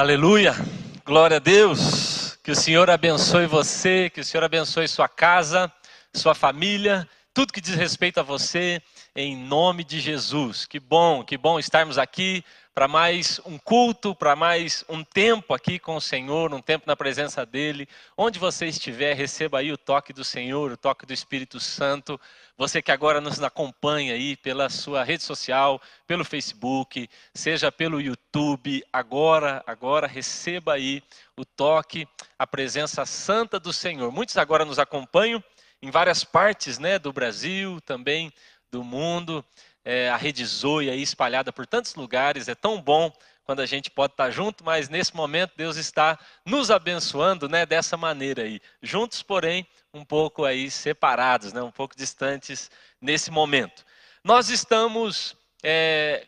Aleluia, glória a Deus. Que o Senhor abençoe você, que o Senhor abençoe sua casa, sua família, tudo que diz respeito a você, em nome de Jesus. Que bom, que bom estarmos aqui para mais um culto, para mais um tempo aqui com o Senhor, um tempo na presença dEle. Onde você estiver, receba aí o toque do Senhor, o toque do Espírito Santo. Você que agora nos acompanha aí pela sua rede social, pelo Facebook, seja pelo YouTube, agora, agora receba aí o toque, a presença santa do Senhor. Muitos agora nos acompanham em várias partes, né, do Brasil, também do mundo é, a Rede Zoe aí espalhada por tantos lugares. É tão bom quando a gente pode estar junto, mas nesse momento Deus está nos abençoando, né, dessa maneira aí. Juntos, porém, um pouco aí separados, né, um pouco distantes nesse momento. Nós estamos é,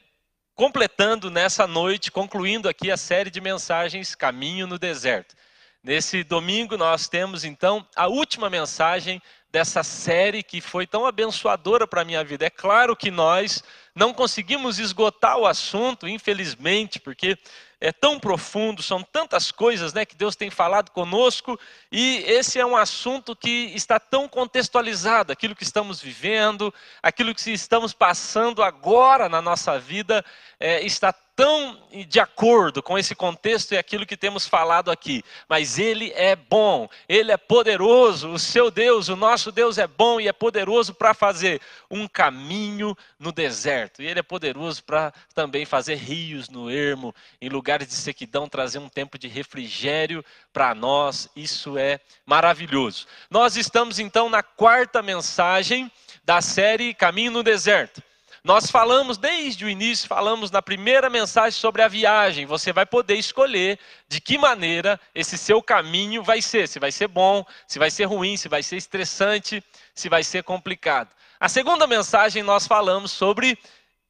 completando nessa noite, concluindo aqui a série de mensagens Caminho no Deserto. Nesse domingo nós temos então a última mensagem dessa série que foi tão abençoadora para a minha vida. É claro que nós não conseguimos esgotar o assunto, infelizmente, porque é tão profundo, são tantas coisas né, que Deus tem falado conosco, e esse é um assunto que está tão contextualizado, aquilo que estamos vivendo, aquilo que estamos passando agora na nossa vida, é, está tão de acordo com esse contexto e aquilo que temos falado aqui. Mas Ele é bom, Ele é poderoso, o seu Deus, o nosso Deus é bom e é poderoso para fazer um caminho no deserto. E Ele é poderoso para também fazer rios no ermo, em lugares de sequidão, trazer um tempo de refrigério para nós. Isso é maravilhoso. Nós estamos então na quarta mensagem da série Caminho no Deserto. Nós falamos desde o início, falamos na primeira mensagem sobre a viagem. Você vai poder escolher de que maneira esse seu caminho vai ser. Se vai ser bom, se vai ser ruim, se vai ser estressante, se vai ser complicado. A segunda mensagem nós falamos sobre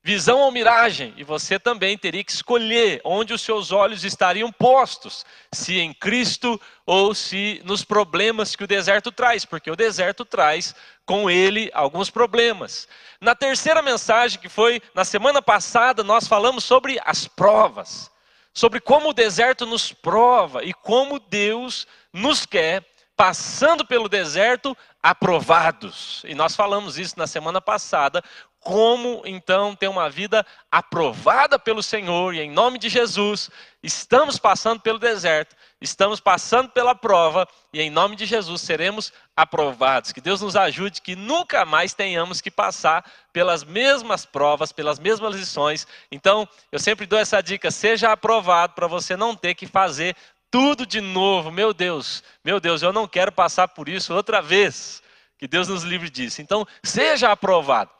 visão ou miragem, e você também teria que escolher onde os seus olhos estariam postos, se em Cristo ou se nos problemas que o deserto traz, porque o deserto traz com ele alguns problemas. Na terceira mensagem, que foi na semana passada, nós falamos sobre as provas, sobre como o deserto nos prova e como Deus nos quer passando pelo deserto aprovados. E nós falamos isso na semana passada, como então ter uma vida aprovada pelo Senhor, e em nome de Jesus, estamos passando pelo deserto, estamos passando pela prova, e em nome de Jesus seremos aprovados. Que Deus nos ajude que nunca mais tenhamos que passar pelas mesmas provas, pelas mesmas lições. Então, eu sempre dou essa dica: seja aprovado para você não ter que fazer tudo de novo. Meu Deus, meu Deus, eu não quero passar por isso outra vez. Que Deus nos livre disso. Então, seja aprovado.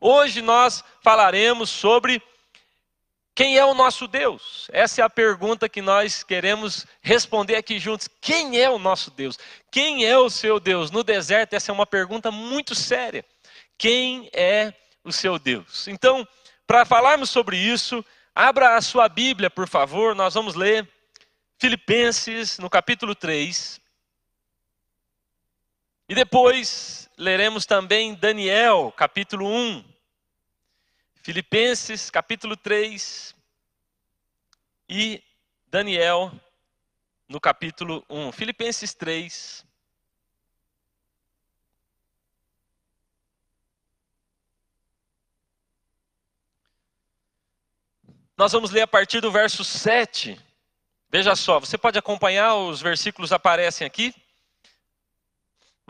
Hoje nós falaremos sobre quem é o nosso Deus? Essa é a pergunta que nós queremos responder aqui juntos. Quem é o nosso Deus? Quem é o seu Deus? No deserto, essa é uma pergunta muito séria. Quem é o seu Deus? Então, para falarmos sobre isso, abra a sua Bíblia, por favor, nós vamos ler Filipenses, no capítulo 3. E depois leremos também Daniel, capítulo 1. Filipenses, capítulo 3. E Daniel, no capítulo 1. Filipenses 3. Nós vamos ler a partir do verso 7. Veja só, você pode acompanhar, os versículos aparecem aqui.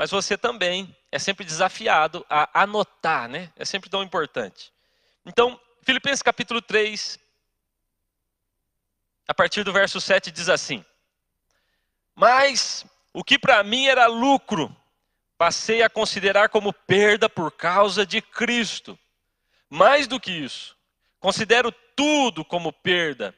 Mas você também é sempre desafiado a anotar, né? É sempre tão importante. Então, Filipenses capítulo 3, a partir do verso 7 diz assim: Mas o que para mim era lucro, passei a considerar como perda por causa de Cristo. Mais do que isso, considero tudo como perda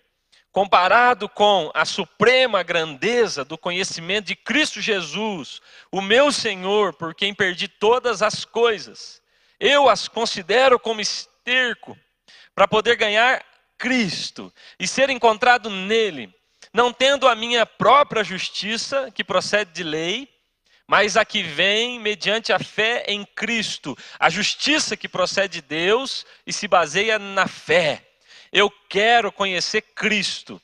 comparado com a suprema grandeza do conhecimento de Cristo Jesus, o meu Senhor, por quem perdi todas as coisas, eu as considero como esterco para poder ganhar Cristo e ser encontrado nele, não tendo a minha própria justiça, que procede de lei, mas a que vem mediante a fé em Cristo, a justiça que procede de Deus e se baseia na fé eu quero conhecer Cristo,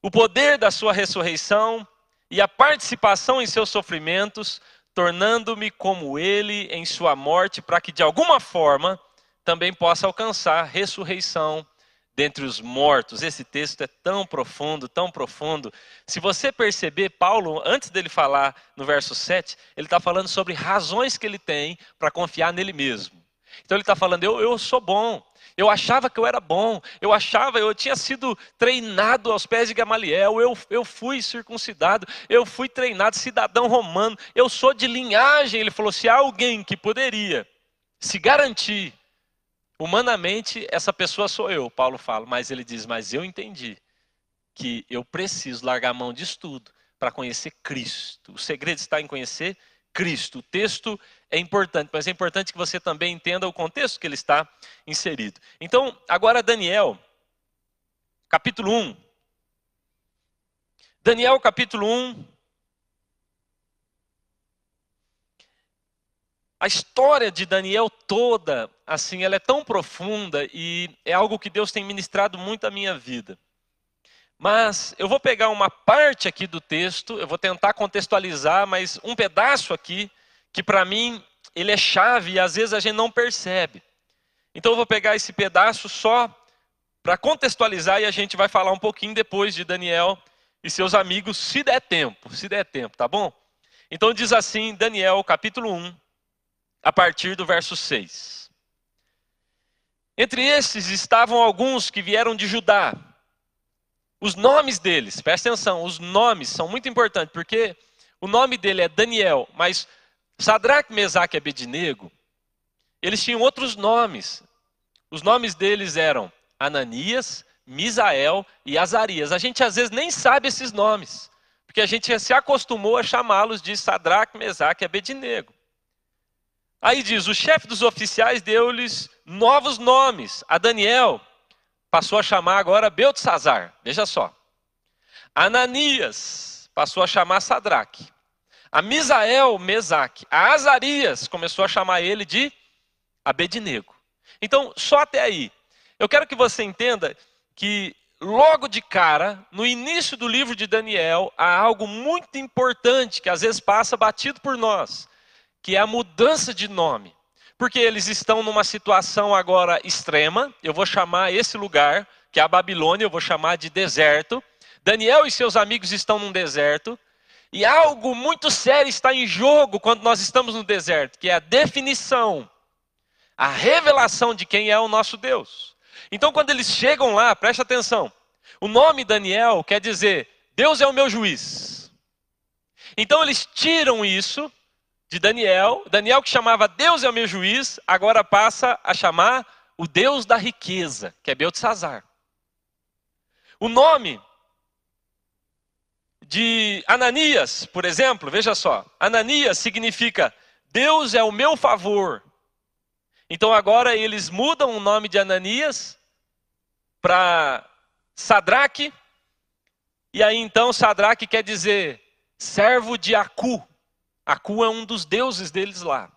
o poder da sua ressurreição e a participação em seus sofrimentos, tornando-me como ele em sua morte, para que de alguma forma também possa alcançar ressurreição dentre os mortos. Esse texto é tão profundo, tão profundo. Se você perceber, Paulo, antes dele falar no verso 7, ele está falando sobre razões que ele tem para confiar nele mesmo. Então ele está falando, eu, eu sou bom, eu achava que eu era bom, eu achava, eu tinha sido treinado aos pés de Gamaliel, eu, eu fui circuncidado, eu fui treinado cidadão romano, eu sou de linhagem. Ele falou: se há alguém que poderia se garantir humanamente, essa pessoa sou eu, Paulo fala, mas ele diz: mas eu entendi que eu preciso largar a mão disso tudo para conhecer Cristo. O segredo está em conhecer Cristo. O texto é importante, mas é importante que você também entenda o contexto que ele está inserido. Então, agora Daniel, capítulo 1. Daniel, capítulo 1. A história de Daniel toda, assim, ela é tão profunda e é algo que Deus tem ministrado muito à minha vida. Mas eu vou pegar uma parte aqui do texto, eu vou tentar contextualizar, mas um pedaço aqui que para mim ele é chave e às vezes a gente não percebe. Então eu vou pegar esse pedaço só para contextualizar e a gente vai falar um pouquinho depois de Daniel e seus amigos, se der tempo, se der tempo, tá bom? Então diz assim, Daniel, capítulo 1, a partir do verso 6. Entre esses estavam alguns que vieram de Judá, os nomes deles, presta atenção, os nomes são muito importantes, porque o nome dele é Daniel, mas Sadraque, Mesaque e Abednego, eles tinham outros nomes. Os nomes deles eram Ananias, Misael e Azarias. A gente às vezes nem sabe esses nomes, porque a gente se acostumou a chamá-los de Sadraque, Mesaque e Abednego. Aí diz: o chefe dos oficiais deu-lhes novos nomes. A Daniel passou a chamar agora Beltesazar. Veja só. Ananias passou a chamar Sadraque. A Misael, Mesaque. A Azarias começou a chamar ele de Abednego. Então, só até aí. Eu quero que você entenda que logo de cara, no início do livro de Daniel, há algo muito importante que às vezes passa batido por nós, que é a mudança de nome porque eles estão numa situação agora extrema. Eu vou chamar esse lugar, que é a Babilônia, eu vou chamar de deserto. Daniel e seus amigos estão num deserto. E algo muito sério está em jogo quando nós estamos no deserto, que é a definição, a revelação de quem é o nosso Deus. Então, quando eles chegam lá, preste atenção. O nome Daniel quer dizer Deus é o meu juiz. Então, eles tiram isso de Daniel. Daniel que chamava Deus é o meu juiz, agora passa a chamar o Deus da riqueza, que é Beltesazar. O nome de Ananias, por exemplo, veja só, Ananias significa Deus é o meu favor. Então agora eles mudam o nome de Ananias para Sadraque, e aí então Sadraque quer dizer servo de Acu, Acu é um dos deuses deles lá.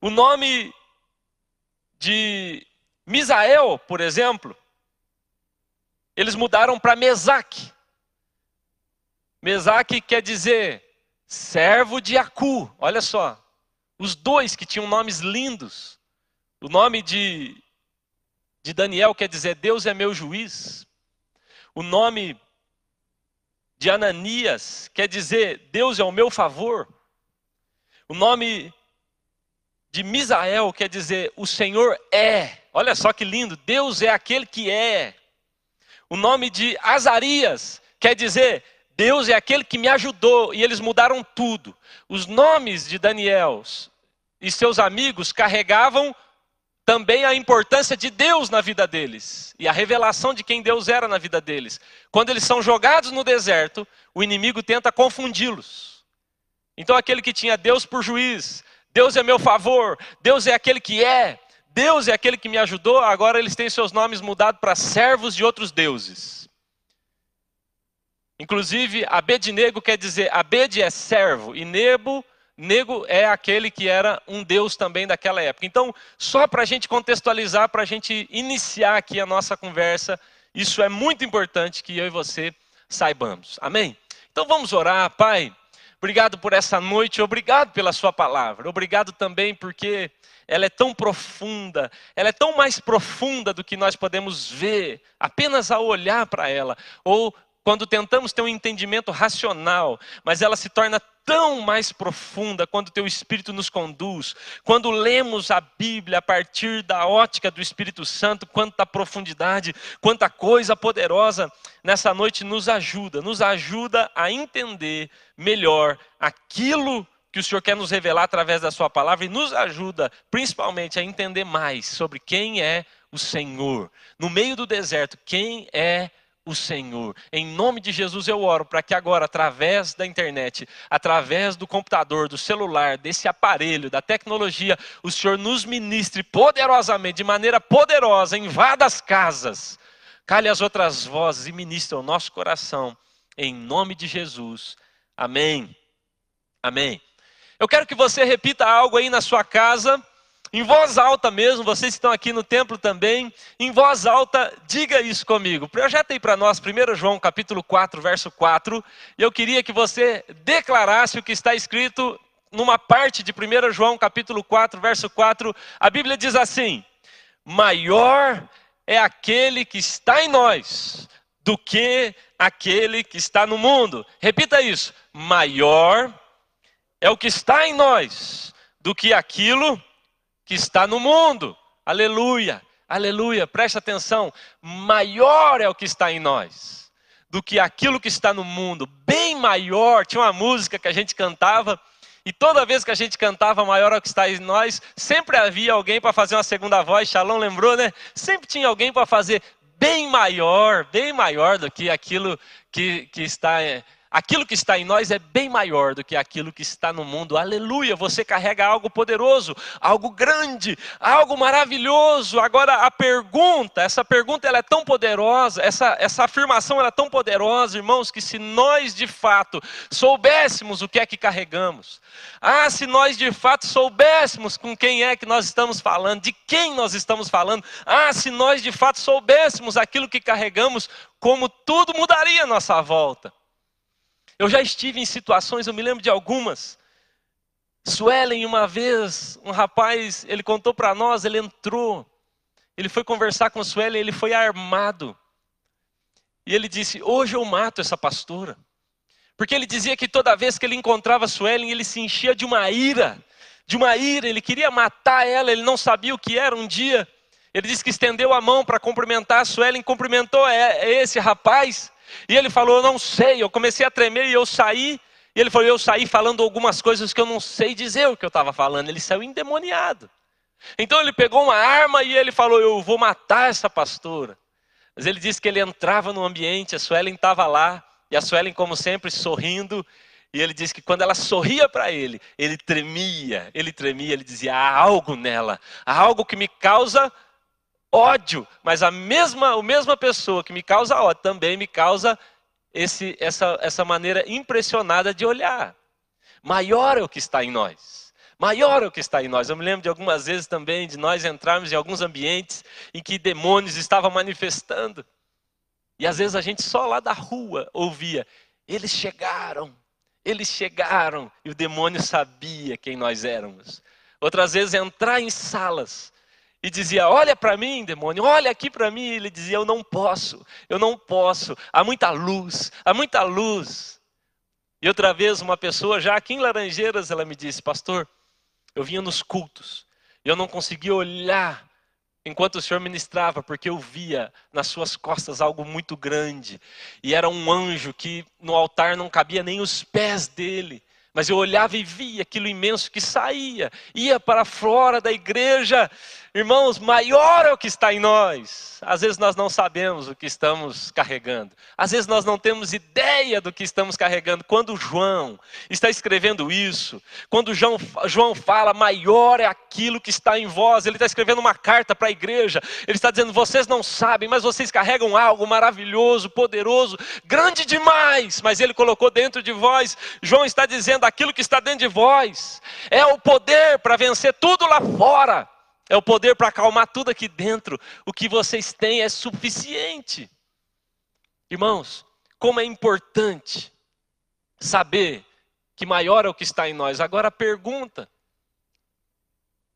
O nome de Misael, por exemplo, eles mudaram para Mesaque. Mesaque quer dizer servo de Acu. Olha só, os dois que tinham nomes lindos. O nome de, de Daniel quer dizer Deus é meu juiz. O nome de Ananias quer dizer Deus é o meu favor. O nome de Misael quer dizer o Senhor é. Olha só que lindo, Deus é aquele que é. O nome de Azarias quer dizer Deus é aquele que me ajudou e eles mudaram tudo. Os nomes de Daniel e seus amigos carregavam também a importância de Deus na vida deles e a revelação de quem Deus era na vida deles. Quando eles são jogados no deserto, o inimigo tenta confundi-los. Então, aquele que tinha Deus por juiz, Deus é meu favor, Deus é aquele que é, Deus é aquele que me ajudou, agora eles têm seus nomes mudados para servos de outros deuses. Inclusive, Abednego quer dizer, Abed é servo, e Nebo Nego é aquele que era um deus também daquela época. Então, só para a gente contextualizar, para a gente iniciar aqui a nossa conversa Isso é muito importante que eu e você saibamos. Amém? Então vamos orar, Pai. Obrigado por essa noite, obrigado pela Sua palavra, obrigado também porque ela é tão profunda, ela é tão mais profunda do que nós podemos ver apenas ao olhar para ela, ou quando tentamos ter um entendimento racional, mas ela se torna tão mais profunda quando teu Espírito nos conduz, quando lemos a Bíblia a partir da ótica do Espírito Santo, quanta profundidade, quanta coisa poderosa nessa noite nos ajuda, nos ajuda a entender melhor aquilo que o Senhor quer nos revelar através da Sua palavra e nos ajuda principalmente a entender mais sobre quem é o Senhor. No meio do deserto, quem é o Senhor. Em nome de Jesus eu oro para que agora, através da internet, através do computador, do celular, desse aparelho, da tecnologia, o Senhor nos ministre poderosamente, de maneira poderosa, invada as casas, cale as outras vozes e ministre o nosso coração. Em nome de Jesus. Amém. Amém. Eu quero que você repita algo aí na sua casa em voz alta mesmo, vocês que estão aqui no templo também, em voz alta, diga isso comigo. Projeta aí para nós, 1 João capítulo 4, verso 4. E eu queria que você declarasse o que está escrito numa parte de 1 João capítulo 4, verso 4. A Bíblia diz assim: Maior é aquele que está em nós do que aquele que está no mundo. Repita isso: maior é o que está em nós do que aquilo que está no mundo. Aleluia, aleluia, presta atenção. Maior é o que está em nós do que aquilo que está no mundo. Bem maior. Tinha uma música que a gente cantava. E toda vez que a gente cantava maior é o que está em nós, sempre havia alguém para fazer uma segunda voz. Shalom lembrou, né? Sempre tinha alguém para fazer bem maior, bem maior do que aquilo que, que está é, Aquilo que está em nós é bem maior do que aquilo que está no mundo. Aleluia! Você carrega algo poderoso, algo grande, algo maravilhoso. Agora a pergunta, essa pergunta ela é tão poderosa, essa, essa afirmação ela é tão poderosa, irmãos, que se nós de fato soubéssemos o que é que carregamos, ah, se nós de fato soubéssemos com quem é que nós estamos falando, de quem nós estamos falando, ah, se nós de fato soubéssemos aquilo que carregamos, como tudo mudaria à nossa volta. Eu já estive em situações, eu me lembro de algumas. Suelen, uma vez, um rapaz, ele contou para nós, ele entrou, ele foi conversar com Suelen, ele foi armado. E ele disse: Hoje eu mato essa pastora. Porque ele dizia que toda vez que ele encontrava Suelen, ele se enchia de uma ira, de uma ira, ele queria matar ela, ele não sabia o que era. Um dia, ele disse que estendeu a mão para cumprimentar a Suelen, cumprimentou esse rapaz, e ele falou: Eu não sei. Eu comecei a tremer e eu saí. E ele falou: Eu saí falando algumas coisas que eu não sei dizer o que eu estava falando. Ele saiu endemoniado. Então ele pegou uma arma e ele falou: Eu vou matar essa pastora. Mas ele disse que ele entrava no ambiente, a Suelen estava lá, e a Suelen, como sempre, sorrindo. E ele disse que quando ela sorria para ele, ele tremia, ele tremia, ele dizia: há algo nela, há algo que me causa ódio, mas a mesma, a mesma pessoa que me causa ódio também me causa esse, essa, essa maneira impressionada de olhar. Maior é o que está em nós. Maior é o que está em nós. Eu me lembro de algumas vezes também de nós entrarmos em alguns ambientes em que demônios estavam manifestando. E às vezes a gente só lá da rua ouvia: eles chegaram, eles chegaram, e o demônio sabia quem nós éramos. Outras vezes entrar em salas e dizia: Olha para mim, demônio, olha aqui para mim. Ele dizia: Eu não posso, eu não posso. Há muita luz, há muita luz. E outra vez, uma pessoa, já aqui em Laranjeiras, ela me disse: Pastor, eu vinha nos cultos, e eu não conseguia olhar enquanto o Senhor ministrava, porque eu via nas suas costas algo muito grande. E era um anjo que no altar não cabia nem os pés dele. Mas eu olhava e via aquilo imenso que saía, ia para fora da igreja. Irmãos, maior é o que está em nós. Às vezes nós não sabemos o que estamos carregando. Às vezes nós não temos ideia do que estamos carregando. Quando João está escrevendo isso, quando João, João fala, maior é aquilo que está em vós, ele está escrevendo uma carta para a igreja. Ele está dizendo: vocês não sabem, mas vocês carregam algo maravilhoso, poderoso, grande demais. Mas ele colocou dentro de vós. João está dizendo: aquilo que está dentro de vós é o poder para vencer tudo lá fora. É o poder para acalmar tudo aqui dentro. O que vocês têm é suficiente. Irmãos, como é importante saber que maior é o que está em nós. Agora a pergunta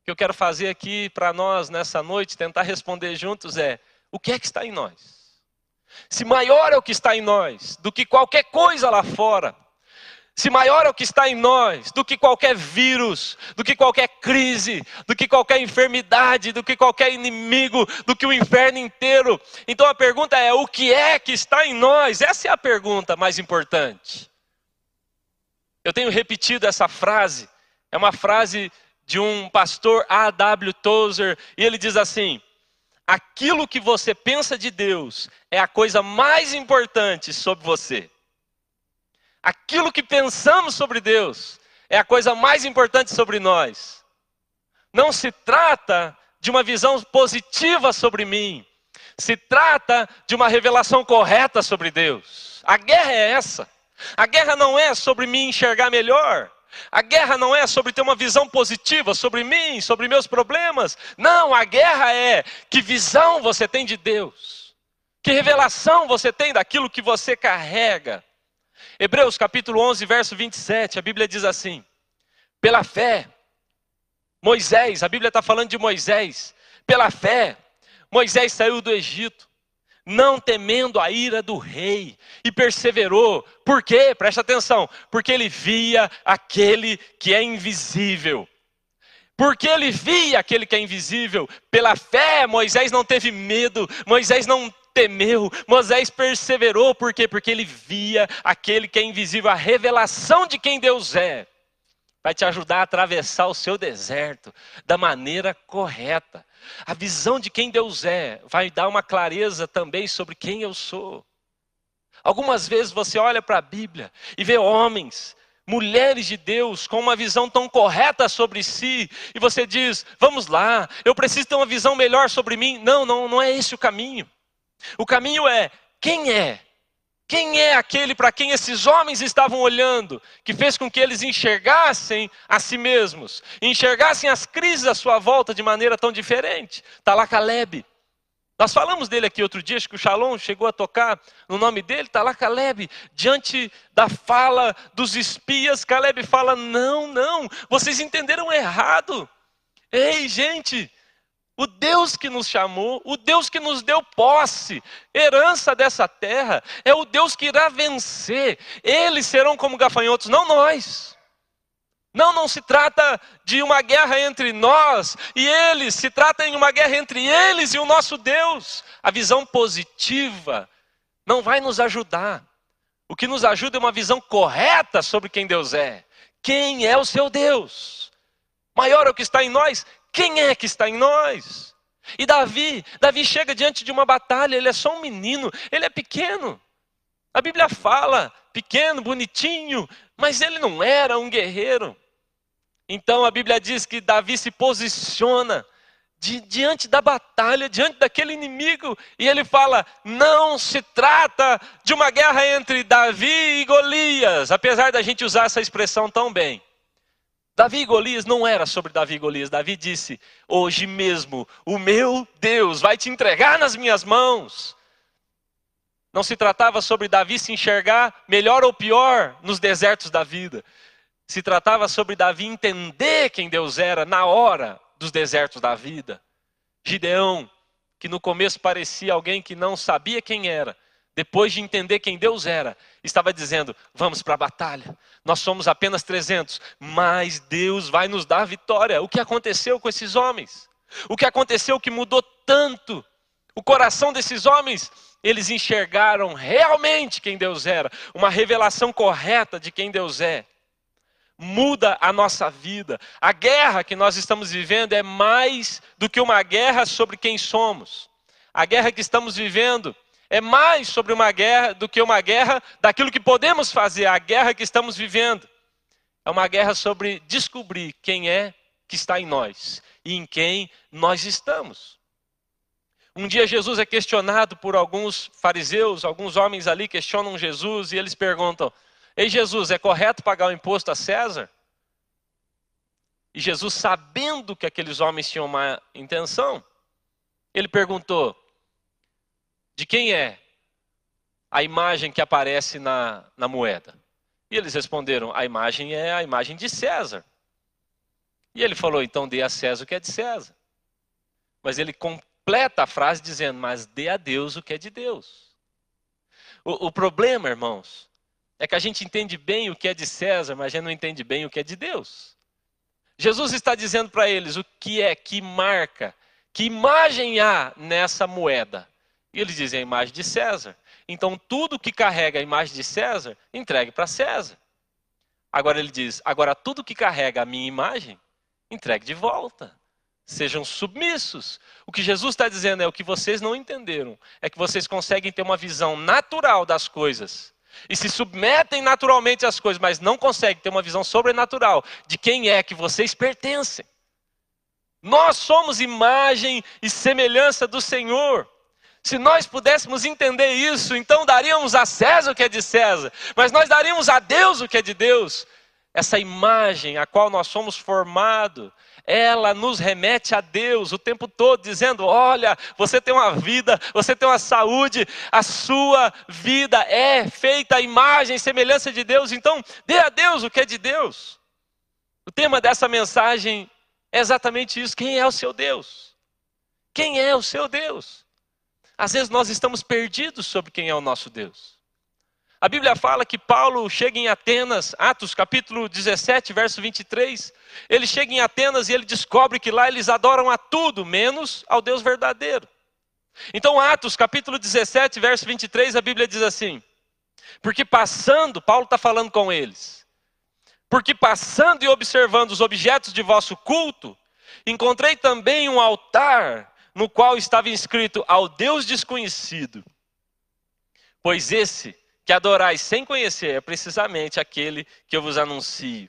que eu quero fazer aqui para nós nessa noite, tentar responder juntos é: o que é que está em nós? Se maior é o que está em nós do que qualquer coisa lá fora, se maior é o que está em nós do que qualquer vírus, do que qualquer crise, do que qualquer enfermidade, do que qualquer inimigo, do que o inferno inteiro. Então a pergunta é: o que é que está em nós? Essa é a pergunta mais importante. Eu tenho repetido essa frase, é uma frase de um pastor A.W. Tozer, e ele diz assim: aquilo que você pensa de Deus é a coisa mais importante sobre você. Aquilo que pensamos sobre Deus é a coisa mais importante sobre nós. Não se trata de uma visão positiva sobre mim, se trata de uma revelação correta sobre Deus. A guerra é essa. A guerra não é sobre me enxergar melhor. A guerra não é sobre ter uma visão positiva sobre mim, sobre meus problemas. Não, a guerra é que visão você tem de Deus. Que revelação você tem daquilo que você carrega. Hebreus capítulo 11, verso 27, a Bíblia diz assim: Pela fé, Moisés, a Bíblia está falando de Moisés, pela fé, Moisés saiu do Egito, não temendo a ira do rei, e perseverou. Por quê? Presta atenção. Porque ele via aquele que é invisível. Porque ele via aquele que é invisível. Pela fé, Moisés não teve medo, Moisés não temeu, Moisés perseverou. Por quê? Porque ele via aquele que é invisível, a revelação de quem Deus é. Vai te ajudar a atravessar o seu deserto da maneira correta. A visão de quem Deus é vai dar uma clareza também sobre quem eu sou. Algumas vezes você olha para a Bíblia e vê homens, mulheres de Deus com uma visão tão correta sobre si, e você diz: "Vamos lá, eu preciso ter uma visão melhor sobre mim". Não, não, não é esse o caminho. O caminho é quem é quem é aquele para quem esses homens estavam olhando, que fez com que eles enxergassem a si mesmos, enxergassem as crises à sua volta de maneira tão diferente? Está lá Caleb. Nós falamos dele aqui outro dia, acho que o Shalom chegou a tocar no nome dele, está lá Caleb, diante da fala dos espias, Caleb fala: Não, não, vocês entenderam errado. Ei, gente, o Deus que nos chamou, o Deus que nos deu posse, herança dessa terra, é o Deus que irá vencer. Eles serão como gafanhotos, não nós. Não, não se trata de uma guerra entre nós e eles, se trata de uma guerra entre eles e o nosso Deus. A visão positiva não vai nos ajudar. O que nos ajuda é uma visão correta sobre quem Deus é. Quem é o seu Deus? Maior é o que está em nós quem é que está em nós? E Davi, Davi chega diante de uma batalha, ele é só um menino, ele é pequeno. A Bíblia fala, pequeno, bonitinho, mas ele não era um guerreiro. Então a Bíblia diz que Davi se posiciona de, diante da batalha, diante daquele inimigo, e ele fala: não se trata de uma guerra entre Davi e Golias, apesar da gente usar essa expressão tão bem. Davi e Golias não era sobre Davi e Golias. Davi disse: Hoje mesmo o meu Deus vai te entregar nas minhas mãos. Não se tratava sobre Davi se enxergar melhor ou pior nos desertos da vida. Se tratava sobre Davi entender quem Deus era na hora dos desertos da vida. Gideão, que no começo parecia alguém que não sabia quem era, depois de entender quem Deus era, estava dizendo: vamos para a batalha. Nós somos apenas 300, mas Deus vai nos dar vitória. O que aconteceu com esses homens? O que aconteceu que mudou tanto o coração desses homens? Eles enxergaram realmente quem Deus era, uma revelação correta de quem Deus é. Muda a nossa vida. A guerra que nós estamos vivendo é mais do que uma guerra sobre quem somos. A guerra que estamos vivendo é mais sobre uma guerra do que uma guerra daquilo que podemos fazer, a guerra que estamos vivendo. É uma guerra sobre descobrir quem é que está em nós e em quem nós estamos. Um dia Jesus é questionado por alguns fariseus, alguns homens ali questionam Jesus e eles perguntam: Ei Jesus, é correto pagar o imposto a César? E Jesus, sabendo que aqueles homens tinham uma intenção, ele perguntou: de quem é a imagem que aparece na, na moeda? E eles responderam: a imagem é a imagem de César. E ele falou: então dê a César o que é de César. Mas ele completa a frase dizendo: mas dê a Deus o que é de Deus. O, o problema, irmãos, é que a gente entende bem o que é de César, mas a gente não entende bem o que é de Deus. Jesus está dizendo para eles o que é, que marca, que imagem há nessa moeda. E eles dizem a imagem de César. Então, tudo que carrega a imagem de César, entregue para César. Agora ele diz: agora tudo que carrega a minha imagem, entregue de volta. Sejam submissos. O que Jesus está dizendo é o que vocês não entenderam. É que vocês conseguem ter uma visão natural das coisas. E se submetem naturalmente às coisas, mas não conseguem ter uma visão sobrenatural de quem é que vocês pertencem. Nós somos imagem e semelhança do Senhor. Se nós pudéssemos entender isso, então daríamos a César o que é de César, mas nós daríamos a Deus o que é de Deus. Essa imagem a qual nós somos formados, ela nos remete a Deus o tempo todo, dizendo: Olha, você tem uma vida, você tem uma saúde, a sua vida é feita a imagem e semelhança de Deus, então dê a Deus o que é de Deus. O tema dessa mensagem é exatamente isso: quem é o seu Deus? Quem é o seu Deus? Às vezes nós estamos perdidos sobre quem é o nosso Deus. A Bíblia fala que Paulo chega em Atenas, Atos capítulo 17, verso 23. Ele chega em Atenas e ele descobre que lá eles adoram a tudo, menos ao Deus verdadeiro. Então, Atos capítulo 17, verso 23, a Bíblia diz assim: Porque passando, Paulo está falando com eles, porque passando e observando os objetos de vosso culto, encontrei também um altar no qual estava inscrito ao Deus desconhecido. Pois esse que adorais sem conhecer é precisamente aquele que eu vos anuncio.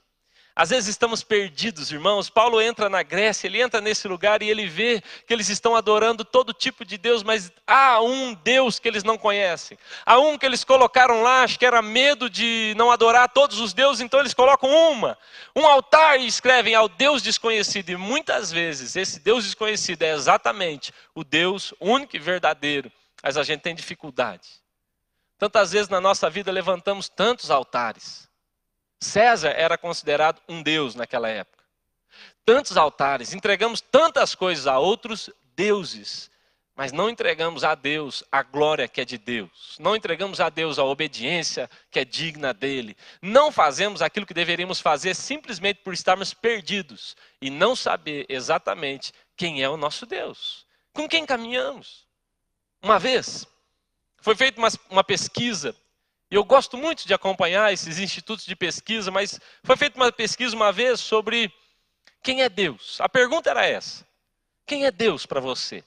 Às vezes estamos perdidos, irmãos. Paulo entra na Grécia, ele entra nesse lugar e ele vê que eles estão adorando todo tipo de Deus, mas há um Deus que eles não conhecem. Há um que eles colocaram lá, acho que era medo de não adorar todos os deuses, então eles colocam uma, um altar e escrevem ao Deus desconhecido. E muitas vezes esse Deus desconhecido é exatamente o Deus único e verdadeiro, mas a gente tem dificuldade. Tantas vezes na nossa vida levantamos tantos altares César era considerado um deus naquela época. Tantos altares, entregamos tantas coisas a outros deuses, mas não entregamos a Deus a glória que é de Deus. Não entregamos a Deus a obediência que é digna dele. Não fazemos aquilo que deveríamos fazer simplesmente por estarmos perdidos e não saber exatamente quem é o nosso Deus. Com quem caminhamos? Uma vez, foi feita uma, uma pesquisa eu gosto muito de acompanhar esses institutos de pesquisa, mas foi feita uma pesquisa uma vez sobre quem é Deus. A pergunta era essa: quem é Deus para você?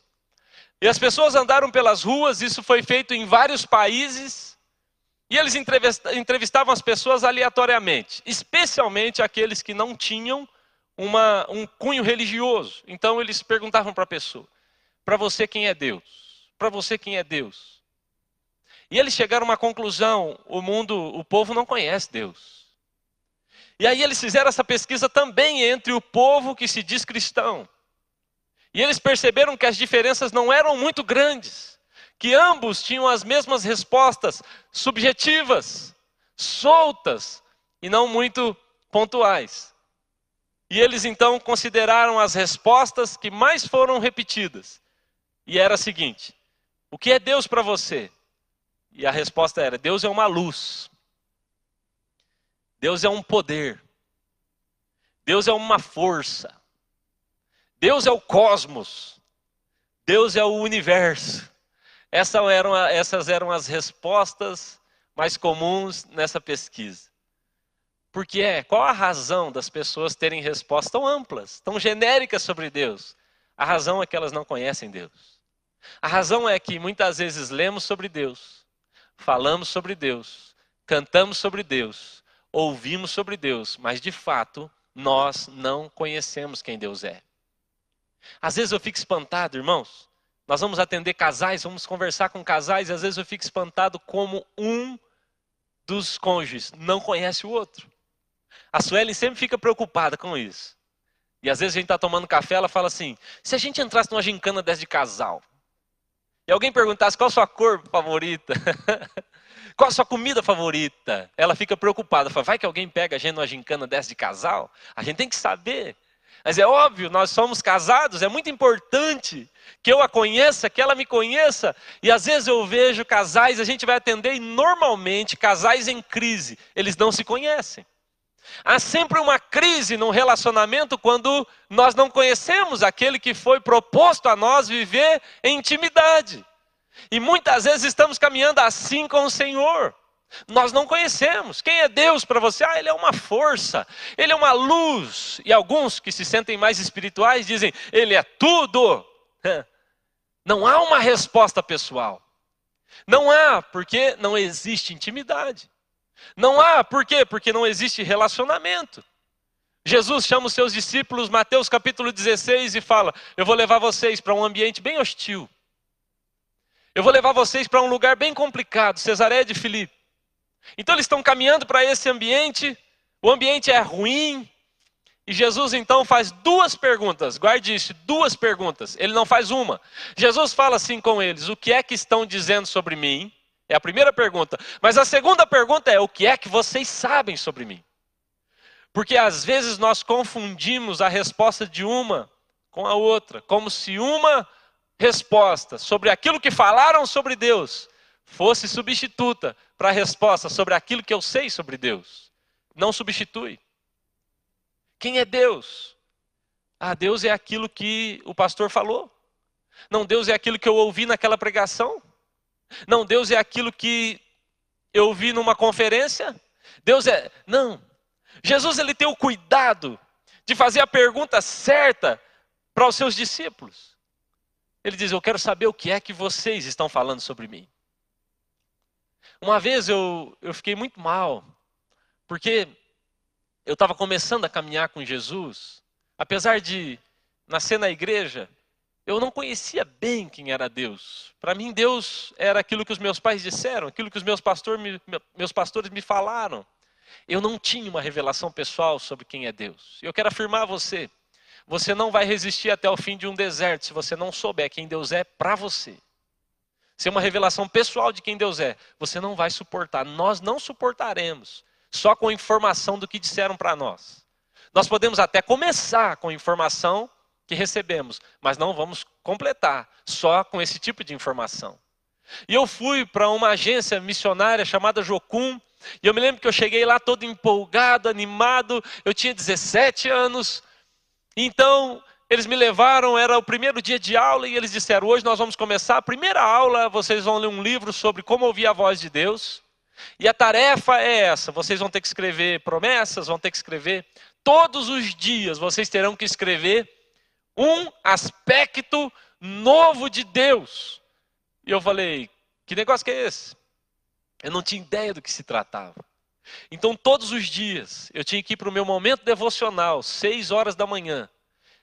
E as pessoas andaram pelas ruas, isso foi feito em vários países, e eles entrevistavam as pessoas aleatoriamente, especialmente aqueles que não tinham uma, um cunho religioso. Então eles perguntavam para a pessoa: para você quem é Deus? Para você quem é Deus? E eles chegaram a uma conclusão: o mundo, o povo não conhece Deus. E aí eles fizeram essa pesquisa também entre o povo que se diz cristão. E eles perceberam que as diferenças não eram muito grandes, que ambos tinham as mesmas respostas subjetivas, soltas e não muito pontuais. E eles então consideraram as respostas que mais foram repetidas. E era a seguinte: O que é Deus para você? E a resposta era: Deus é uma luz. Deus é um poder. Deus é uma força. Deus é o cosmos. Deus é o universo. Essas eram, essas eram as respostas mais comuns nessa pesquisa. Porque é, qual a razão das pessoas terem respostas tão amplas, tão genéricas sobre Deus? A razão é que elas não conhecem Deus. A razão é que muitas vezes lemos sobre Deus, falamos sobre Deus, cantamos sobre Deus, ouvimos sobre Deus, mas de fato nós não conhecemos quem Deus é. Às vezes eu fico espantado, irmãos. Nós vamos atender casais, vamos conversar com casais, e às vezes eu fico espantado como um dos cônjuges não conhece o outro. A Suelen sempre fica preocupada com isso. E às vezes a gente está tomando café, ela fala assim: se a gente entrasse numa gincana dessa de casal, e alguém perguntasse qual a sua cor favorita, qual a sua comida favorita, ela fica preocupada. Fala, vai que alguém pega a gente numa gincana dessa de casal? A gente tem que saber. Mas é óbvio, nós somos casados, é muito importante que eu a conheça, que ela me conheça. E às vezes eu vejo casais, a gente vai atender e normalmente casais em crise, eles não se conhecem. Há sempre uma crise num relacionamento quando nós não conhecemos aquele que foi proposto a nós viver em intimidade. E muitas vezes estamos caminhando assim com o Senhor. Nós não conhecemos. Quem é Deus para você? Ah, Ele é uma força, Ele é uma luz. E alguns que se sentem mais espirituais dizem: Ele é tudo. Não há uma resposta pessoal. Não há, porque não existe intimidade. Não há, por quê? Porque não existe relacionamento. Jesus chama os seus discípulos, Mateus capítulo 16, e fala: Eu vou levar vocês para um ambiente bem hostil. Eu vou levar vocês para um lugar bem complicado, Cesareia de Filipe. Então eles estão caminhando para esse ambiente, o ambiente é ruim, e Jesus então faz duas perguntas, guarde isso, duas perguntas, ele não faz uma. Jesus fala assim com eles: O que é que estão dizendo sobre mim? É a primeira pergunta. Mas a segunda pergunta é: O que é que vocês sabem sobre mim? Porque às vezes nós confundimos a resposta de uma com a outra, como se uma resposta sobre aquilo que falaram sobre Deus fosse substituta para a resposta sobre aquilo que eu sei sobre Deus. Não substitui. Quem é Deus? Ah, Deus é aquilo que o pastor falou. Não, Deus é aquilo que eu ouvi naquela pregação. Não, Deus é aquilo que eu ouvi numa conferência. Deus é. Não. Jesus ele tem o cuidado de fazer a pergunta certa para os seus discípulos. Ele diz: Eu quero saber o que é que vocês estão falando sobre mim. Uma vez eu, eu fiquei muito mal, porque eu estava começando a caminhar com Jesus, apesar de nascer na igreja, eu não conhecia bem quem era Deus. Para mim, Deus era aquilo que os meus pais disseram, aquilo que os meus, pastor me, meus pastores me falaram. Eu não tinha uma revelação pessoal sobre quem é Deus. Eu quero afirmar a você: você não vai resistir até o fim de um deserto se você não souber quem Deus é para você ser uma revelação pessoal de quem Deus é, você não vai suportar. Nós não suportaremos só com informação do que disseram para nós. Nós podemos até começar com informação que recebemos, mas não vamos completar só com esse tipo de informação. E eu fui para uma agência missionária chamada Jocum, e eu me lembro que eu cheguei lá todo empolgado, animado, eu tinha 17 anos. Então, eles me levaram, era o primeiro dia de aula, e eles disseram: hoje nós vamos começar a primeira aula, vocês vão ler um livro sobre como ouvir a voz de Deus. E a tarefa é essa: vocês vão ter que escrever promessas, vão ter que escrever. Todos os dias vocês terão que escrever um aspecto novo de Deus. E eu falei: que negócio que é esse? Eu não tinha ideia do que se tratava. Então, todos os dias, eu tinha que ir para o meu momento devocional, seis horas da manhã.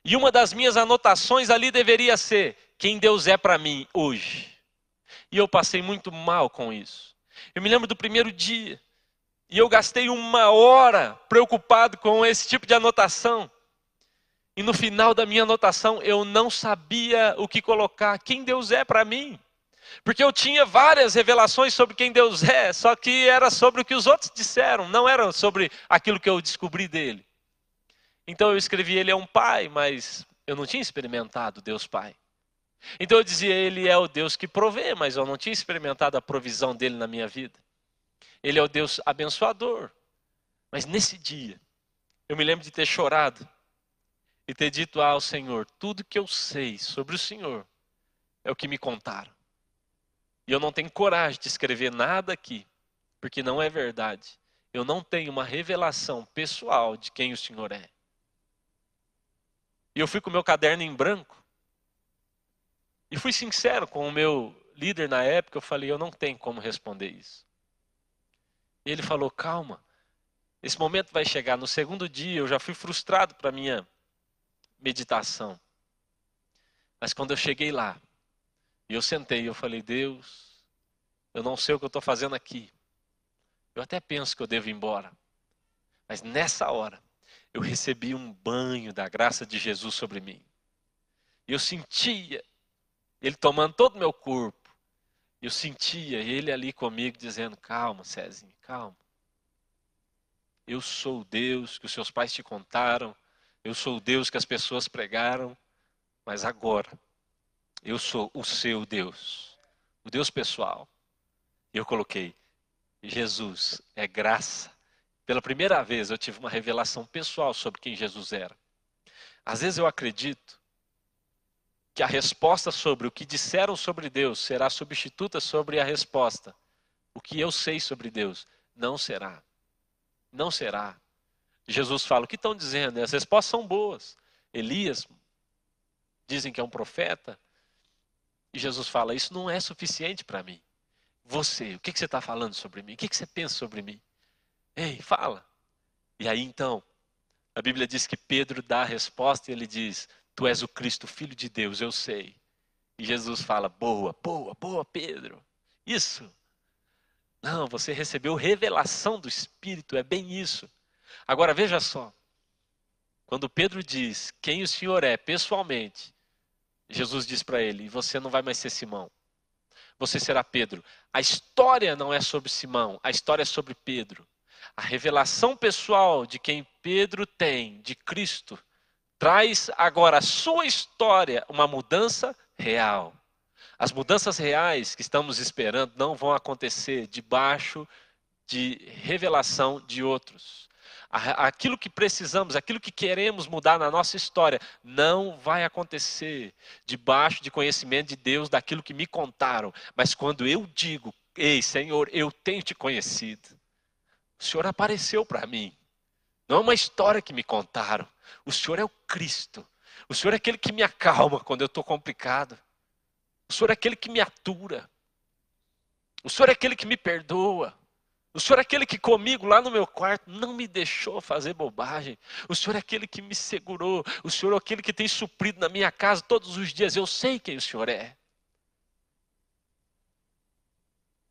E uma das minhas anotações ali deveria ser: quem Deus é para mim hoje. E eu passei muito mal com isso. Eu me lembro do primeiro dia, e eu gastei uma hora preocupado com esse tipo de anotação. E no final da minha anotação, eu não sabia o que colocar, quem Deus é para mim. Porque eu tinha várias revelações sobre quem Deus é, só que era sobre o que os outros disseram, não era sobre aquilo que eu descobri dele. Então eu escrevi ele é um pai, mas eu não tinha experimentado Deus Pai. Então eu dizia ele é o Deus que provê, mas eu não tinha experimentado a provisão dele na minha vida. Ele é o Deus abençoador. Mas nesse dia, eu me lembro de ter chorado e ter dito ao Senhor: tudo que eu sei sobre o Senhor é o que me contaram. E eu não tenho coragem de escrever nada aqui, porque não é verdade. Eu não tenho uma revelação pessoal de quem o Senhor é. E eu fui com o meu caderno em branco. E fui sincero com o meu líder na época. Eu falei: eu não tenho como responder isso. E ele falou: calma, esse momento vai chegar. No segundo dia, eu já fui frustrado para minha meditação. Mas quando eu cheguei lá, e eu sentei, eu falei: Deus, eu não sei o que eu estou fazendo aqui. Eu até penso que eu devo ir embora. Mas nessa hora, eu recebi um banho da graça de Jesus sobre mim. E eu sentia Ele tomando todo o meu corpo. Eu sentia ele ali comigo dizendo: Calma, Cezinho, calma. Eu sou o Deus que os seus pais te contaram. Eu sou o Deus que as pessoas pregaram. Mas agora, eu sou o seu Deus. O Deus pessoal. E eu coloquei: Jesus é graça. Pela primeira vez eu tive uma revelação pessoal sobre quem Jesus era. Às vezes eu acredito que a resposta sobre o que disseram sobre Deus será substituta sobre a resposta. O que eu sei sobre Deus não será. Não será. Jesus fala: o que estão dizendo? E as respostas são boas. Elias dizem que é um profeta. E Jesus fala: Isso não é suficiente para mim. Você, o que, que você está falando sobre mim? O que, que você pensa sobre mim? Ei, fala. E aí então, a Bíblia diz que Pedro dá a resposta e ele diz: Tu és o Cristo, filho de Deus, eu sei. E Jesus fala: Boa, boa, boa, Pedro. Isso. Não, você recebeu revelação do Espírito, é bem isso. Agora veja só. Quando Pedro diz quem o Senhor é pessoalmente, Jesus diz para ele: Você não vai mais ser Simão. Você será Pedro. A história não é sobre Simão, a história é sobre Pedro. A revelação pessoal de quem Pedro tem, de Cristo, traz agora a sua história uma mudança real. As mudanças reais que estamos esperando não vão acontecer debaixo de revelação de outros. Aquilo que precisamos, aquilo que queremos mudar na nossa história, não vai acontecer debaixo de conhecimento de Deus, daquilo que me contaram. Mas quando eu digo, ei Senhor, eu tenho te conhecido, o Senhor apareceu para mim. Não é uma história que me contaram. O Senhor é o Cristo. O Senhor é aquele que me acalma quando eu estou complicado. O Senhor é aquele que me atura. O Senhor é aquele que me perdoa. O Senhor é aquele que comigo lá no meu quarto não me deixou fazer bobagem. O Senhor é aquele que me segurou. O Senhor é aquele que tem suprido na minha casa todos os dias. Eu sei quem o Senhor é.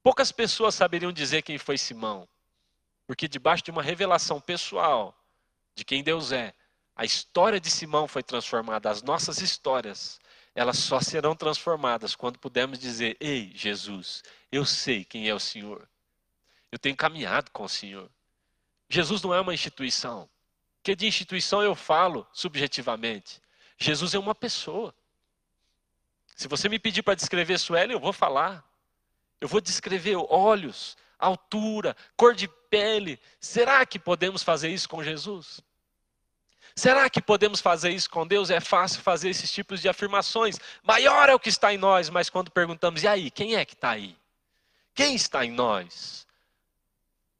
Poucas pessoas saberiam dizer quem foi Simão. Porque debaixo de uma revelação pessoal de quem Deus é, a história de Simão foi transformada, as nossas histórias, elas só serão transformadas quando pudermos dizer: Ei, Jesus, eu sei quem é o Senhor. Eu tenho caminhado com o Senhor. Jesus não é uma instituição. Que de instituição eu falo subjetivamente. Jesus é uma pessoa. Se você me pedir para descrever Sueli, eu vou falar. Eu vou descrever olhos, altura, cor de pele. Será que podemos fazer isso com Jesus? Será que podemos fazer isso com Deus? É fácil fazer esses tipos de afirmações. Maior é o que está em nós, mas quando perguntamos, e aí, quem é que está aí? Quem está em nós?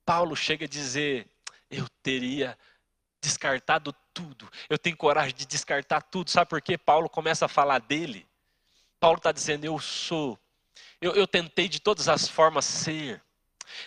Paulo chega a dizer: eu teria descartado tudo, eu tenho coragem de descartar tudo. Sabe por quê? Paulo começa a falar dele. Paulo está dizendo: eu sou. Eu, eu tentei de todas as formas ser.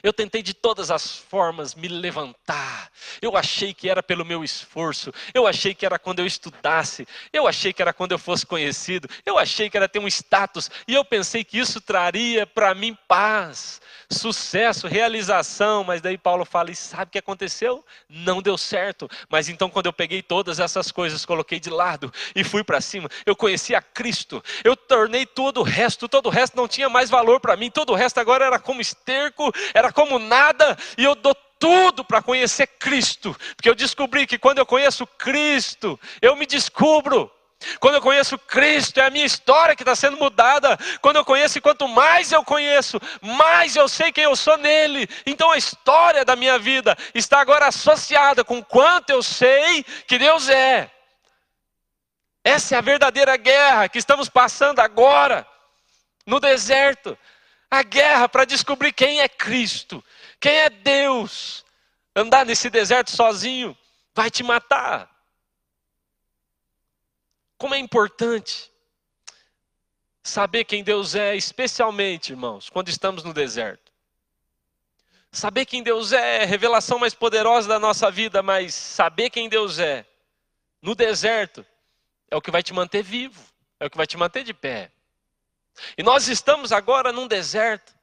Eu tentei de todas as formas me levantar. Eu achei que era pelo meu esforço. Eu achei que era quando eu estudasse. Eu achei que era quando eu fosse conhecido. Eu achei que era ter um status. E eu pensei que isso traria para mim paz, sucesso, realização. Mas daí Paulo fala: e sabe o que aconteceu? Não deu certo. Mas então, quando eu peguei todas essas coisas, coloquei de lado e fui para cima, eu conheci a Cristo. Eu tornei todo o resto. Todo o resto não tinha mais valor para mim. Todo o resto agora era como esterco era como nada, e eu dou tudo para conhecer Cristo, porque eu descobri que quando eu conheço Cristo, eu me descubro. Quando eu conheço Cristo, é a minha história que está sendo mudada. Quando eu conheço, e quanto mais eu conheço, mais eu sei quem eu sou nele. Então a história da minha vida está agora associada com quanto eu sei que Deus é. Essa é a verdadeira guerra que estamos passando agora, no deserto a guerra para descobrir quem é Cristo, quem é Deus. Andar nesse deserto sozinho vai te matar. Como é importante saber quem Deus é, especialmente, irmãos, quando estamos no deserto. Saber quem Deus é é a revelação mais poderosa da nossa vida, mas saber quem Deus é no deserto é o que vai te manter vivo, é o que vai te manter de pé. E nós estamos agora num deserto.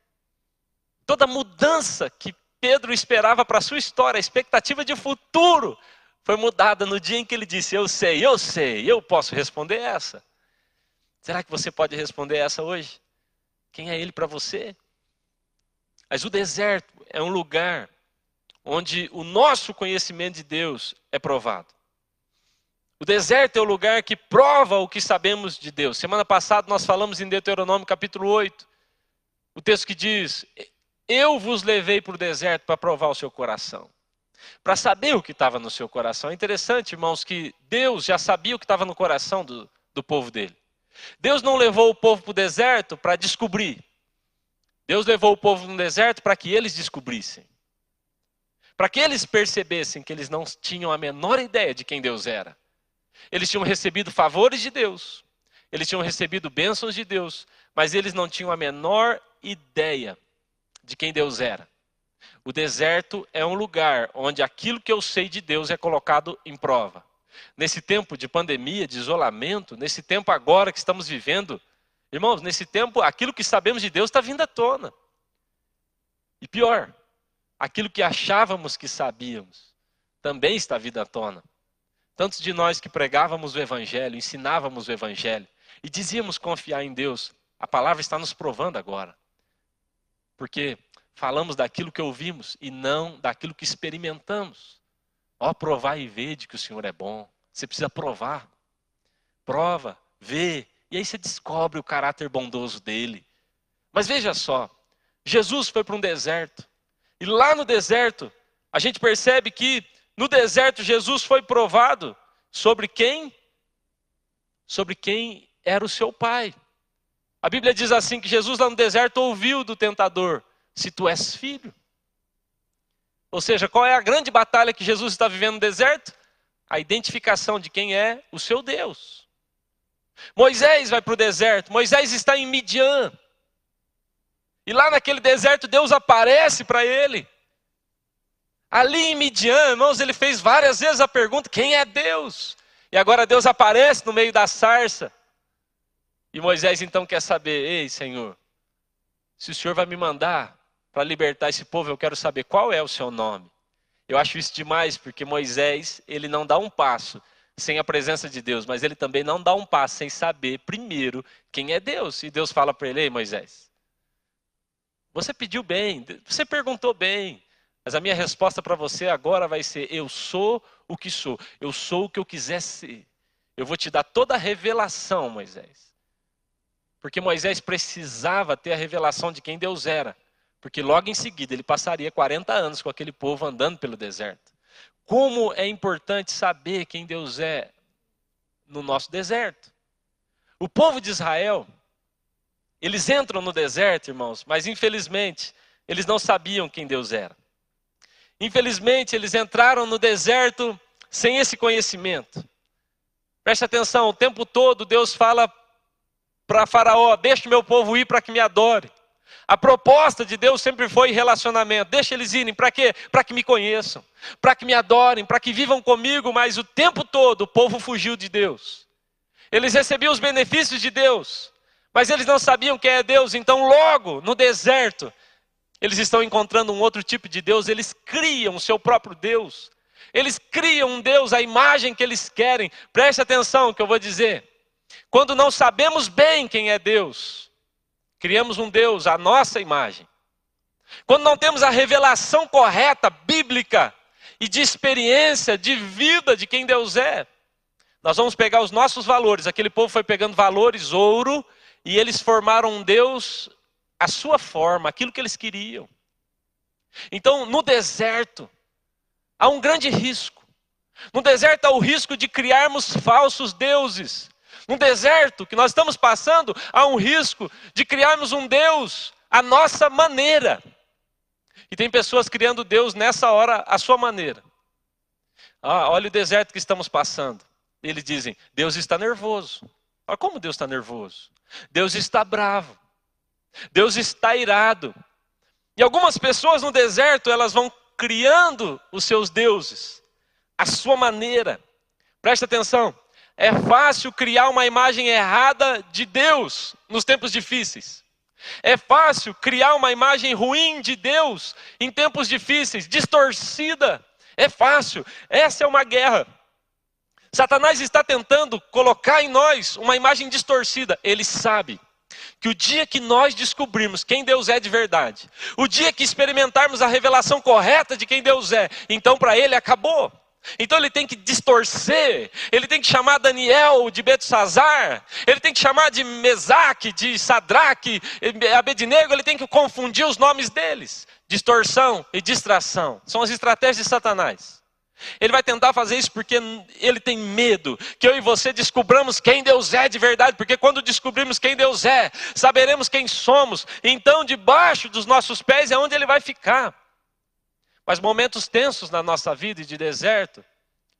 Toda mudança que Pedro esperava para a sua história, a expectativa de futuro, foi mudada no dia em que ele disse: Eu sei, eu sei, eu posso responder essa. Será que você pode responder essa hoje? Quem é Ele para você? Mas o deserto é um lugar onde o nosso conhecimento de Deus é provado. O deserto é o lugar que prova o que sabemos de Deus. Semana passada nós falamos em Deuteronômio capítulo 8, o texto que diz: Eu vos levei para o deserto para provar o seu coração, para saber o que estava no seu coração. É interessante, irmãos, que Deus já sabia o que estava no coração do, do povo dele. Deus não levou o povo para o deserto para descobrir. Deus levou o povo no deserto para que eles descobrissem. Para que eles percebessem que eles não tinham a menor ideia de quem Deus era. Eles tinham recebido favores de Deus, eles tinham recebido bênçãos de Deus, mas eles não tinham a menor ideia de quem Deus era. O deserto é um lugar onde aquilo que eu sei de Deus é colocado em prova. Nesse tempo de pandemia, de isolamento, nesse tempo agora que estamos vivendo, irmãos, nesse tempo aquilo que sabemos de Deus está vindo à tona. E pior, aquilo que achávamos que sabíamos também está vindo à tona. Tantos de nós que pregávamos o Evangelho, ensinávamos o Evangelho e dizíamos confiar em Deus, a palavra está nos provando agora. Porque falamos daquilo que ouvimos e não daquilo que experimentamos. Ó, provar e ver de que o Senhor é bom. Você precisa provar. Prova, vê, e aí você descobre o caráter bondoso dele. Mas veja só, Jesus foi para um deserto. E lá no deserto, a gente percebe que no deserto, Jesus foi provado sobre quem? Sobre quem era o seu pai. A Bíblia diz assim: que Jesus lá no deserto ouviu do tentador: se tu és filho. Ou seja, qual é a grande batalha que Jesus está vivendo no deserto? A identificação de quem é o seu Deus. Moisés vai para o deserto, Moisés está em Midian. E lá naquele deserto Deus aparece para ele. Ali em Midian, irmãos, ele fez várias vezes a pergunta: quem é Deus? E agora Deus aparece no meio da sarça. E Moisés então quer saber: ei, Senhor, se o Senhor vai me mandar para libertar esse povo, eu quero saber qual é o seu nome. Eu acho isso demais, porque Moisés, ele não dá um passo sem a presença de Deus, mas ele também não dá um passo sem saber primeiro quem é Deus. E Deus fala para ele: ei, Moisés, você pediu bem, você perguntou bem, mas a minha resposta para você agora vai ser: eu sou o que sou, eu sou o que eu quiser ser. Eu vou te dar toda a revelação, Moisés. Porque Moisés precisava ter a revelação de quem Deus era. Porque logo em seguida ele passaria 40 anos com aquele povo andando pelo deserto. Como é importante saber quem Deus é no nosso deserto. O povo de Israel, eles entram no deserto, irmãos, mas infelizmente eles não sabiam quem Deus era. Infelizmente, eles entraram no deserto sem esse conhecimento. Preste atenção, o tempo todo Deus fala para Faraó: deixe meu povo ir para que me adore. A proposta de Deus sempre foi relacionamento. Deixa eles irem, para quê? Para que me conheçam, para que me adorem, para que vivam comigo, mas o tempo todo o povo fugiu de Deus. Eles recebiam os benefícios de Deus, mas eles não sabiam quem é Deus, então logo no deserto eles estão encontrando um outro tipo de Deus, eles criam o seu próprio Deus. Eles criam um Deus, a imagem que eles querem. Preste atenção que eu vou dizer. Quando não sabemos bem quem é Deus, criamos um Deus à nossa imagem. Quando não temos a revelação correta, bíblica e de experiência, de vida de quem Deus é, nós vamos pegar os nossos valores. Aquele povo foi pegando valores, ouro, e eles formaram um Deus a sua forma, aquilo que eles queriam. Então, no deserto, há um grande risco. No deserto há o risco de criarmos falsos deuses. No deserto que nós estamos passando, há um risco de criarmos um Deus à nossa maneira. E tem pessoas criando Deus nessa hora à sua maneira. Ah, olha o deserto que estamos passando. Eles dizem: Deus está nervoso. Olha como Deus está nervoso. Deus está bravo. Deus está irado. E algumas pessoas no deserto, elas vão criando os seus deuses, a sua maneira. Presta atenção, é fácil criar uma imagem errada de Deus nos tempos difíceis. É fácil criar uma imagem ruim de Deus em tempos difíceis, distorcida. É fácil. Essa é uma guerra. Satanás está tentando colocar em nós uma imagem distorcida. Ele sabe que o dia que nós descobrirmos quem Deus é de verdade, o dia que experimentarmos a revelação correta de quem Deus é, então para ele acabou. Então ele tem que distorcer, ele tem que chamar Daniel de Betsazar, ele tem que chamar de Mesaque, de Sadraque, Abednego, ele tem que confundir os nomes deles. Distorção e distração são as estratégias de Satanás. Ele vai tentar fazer isso porque ele tem medo que eu e você descubramos quem Deus é de verdade, porque quando descobrimos quem Deus é, saberemos quem somos, então debaixo dos nossos pés é onde ele vai ficar. Mas momentos tensos na nossa vida e de deserto,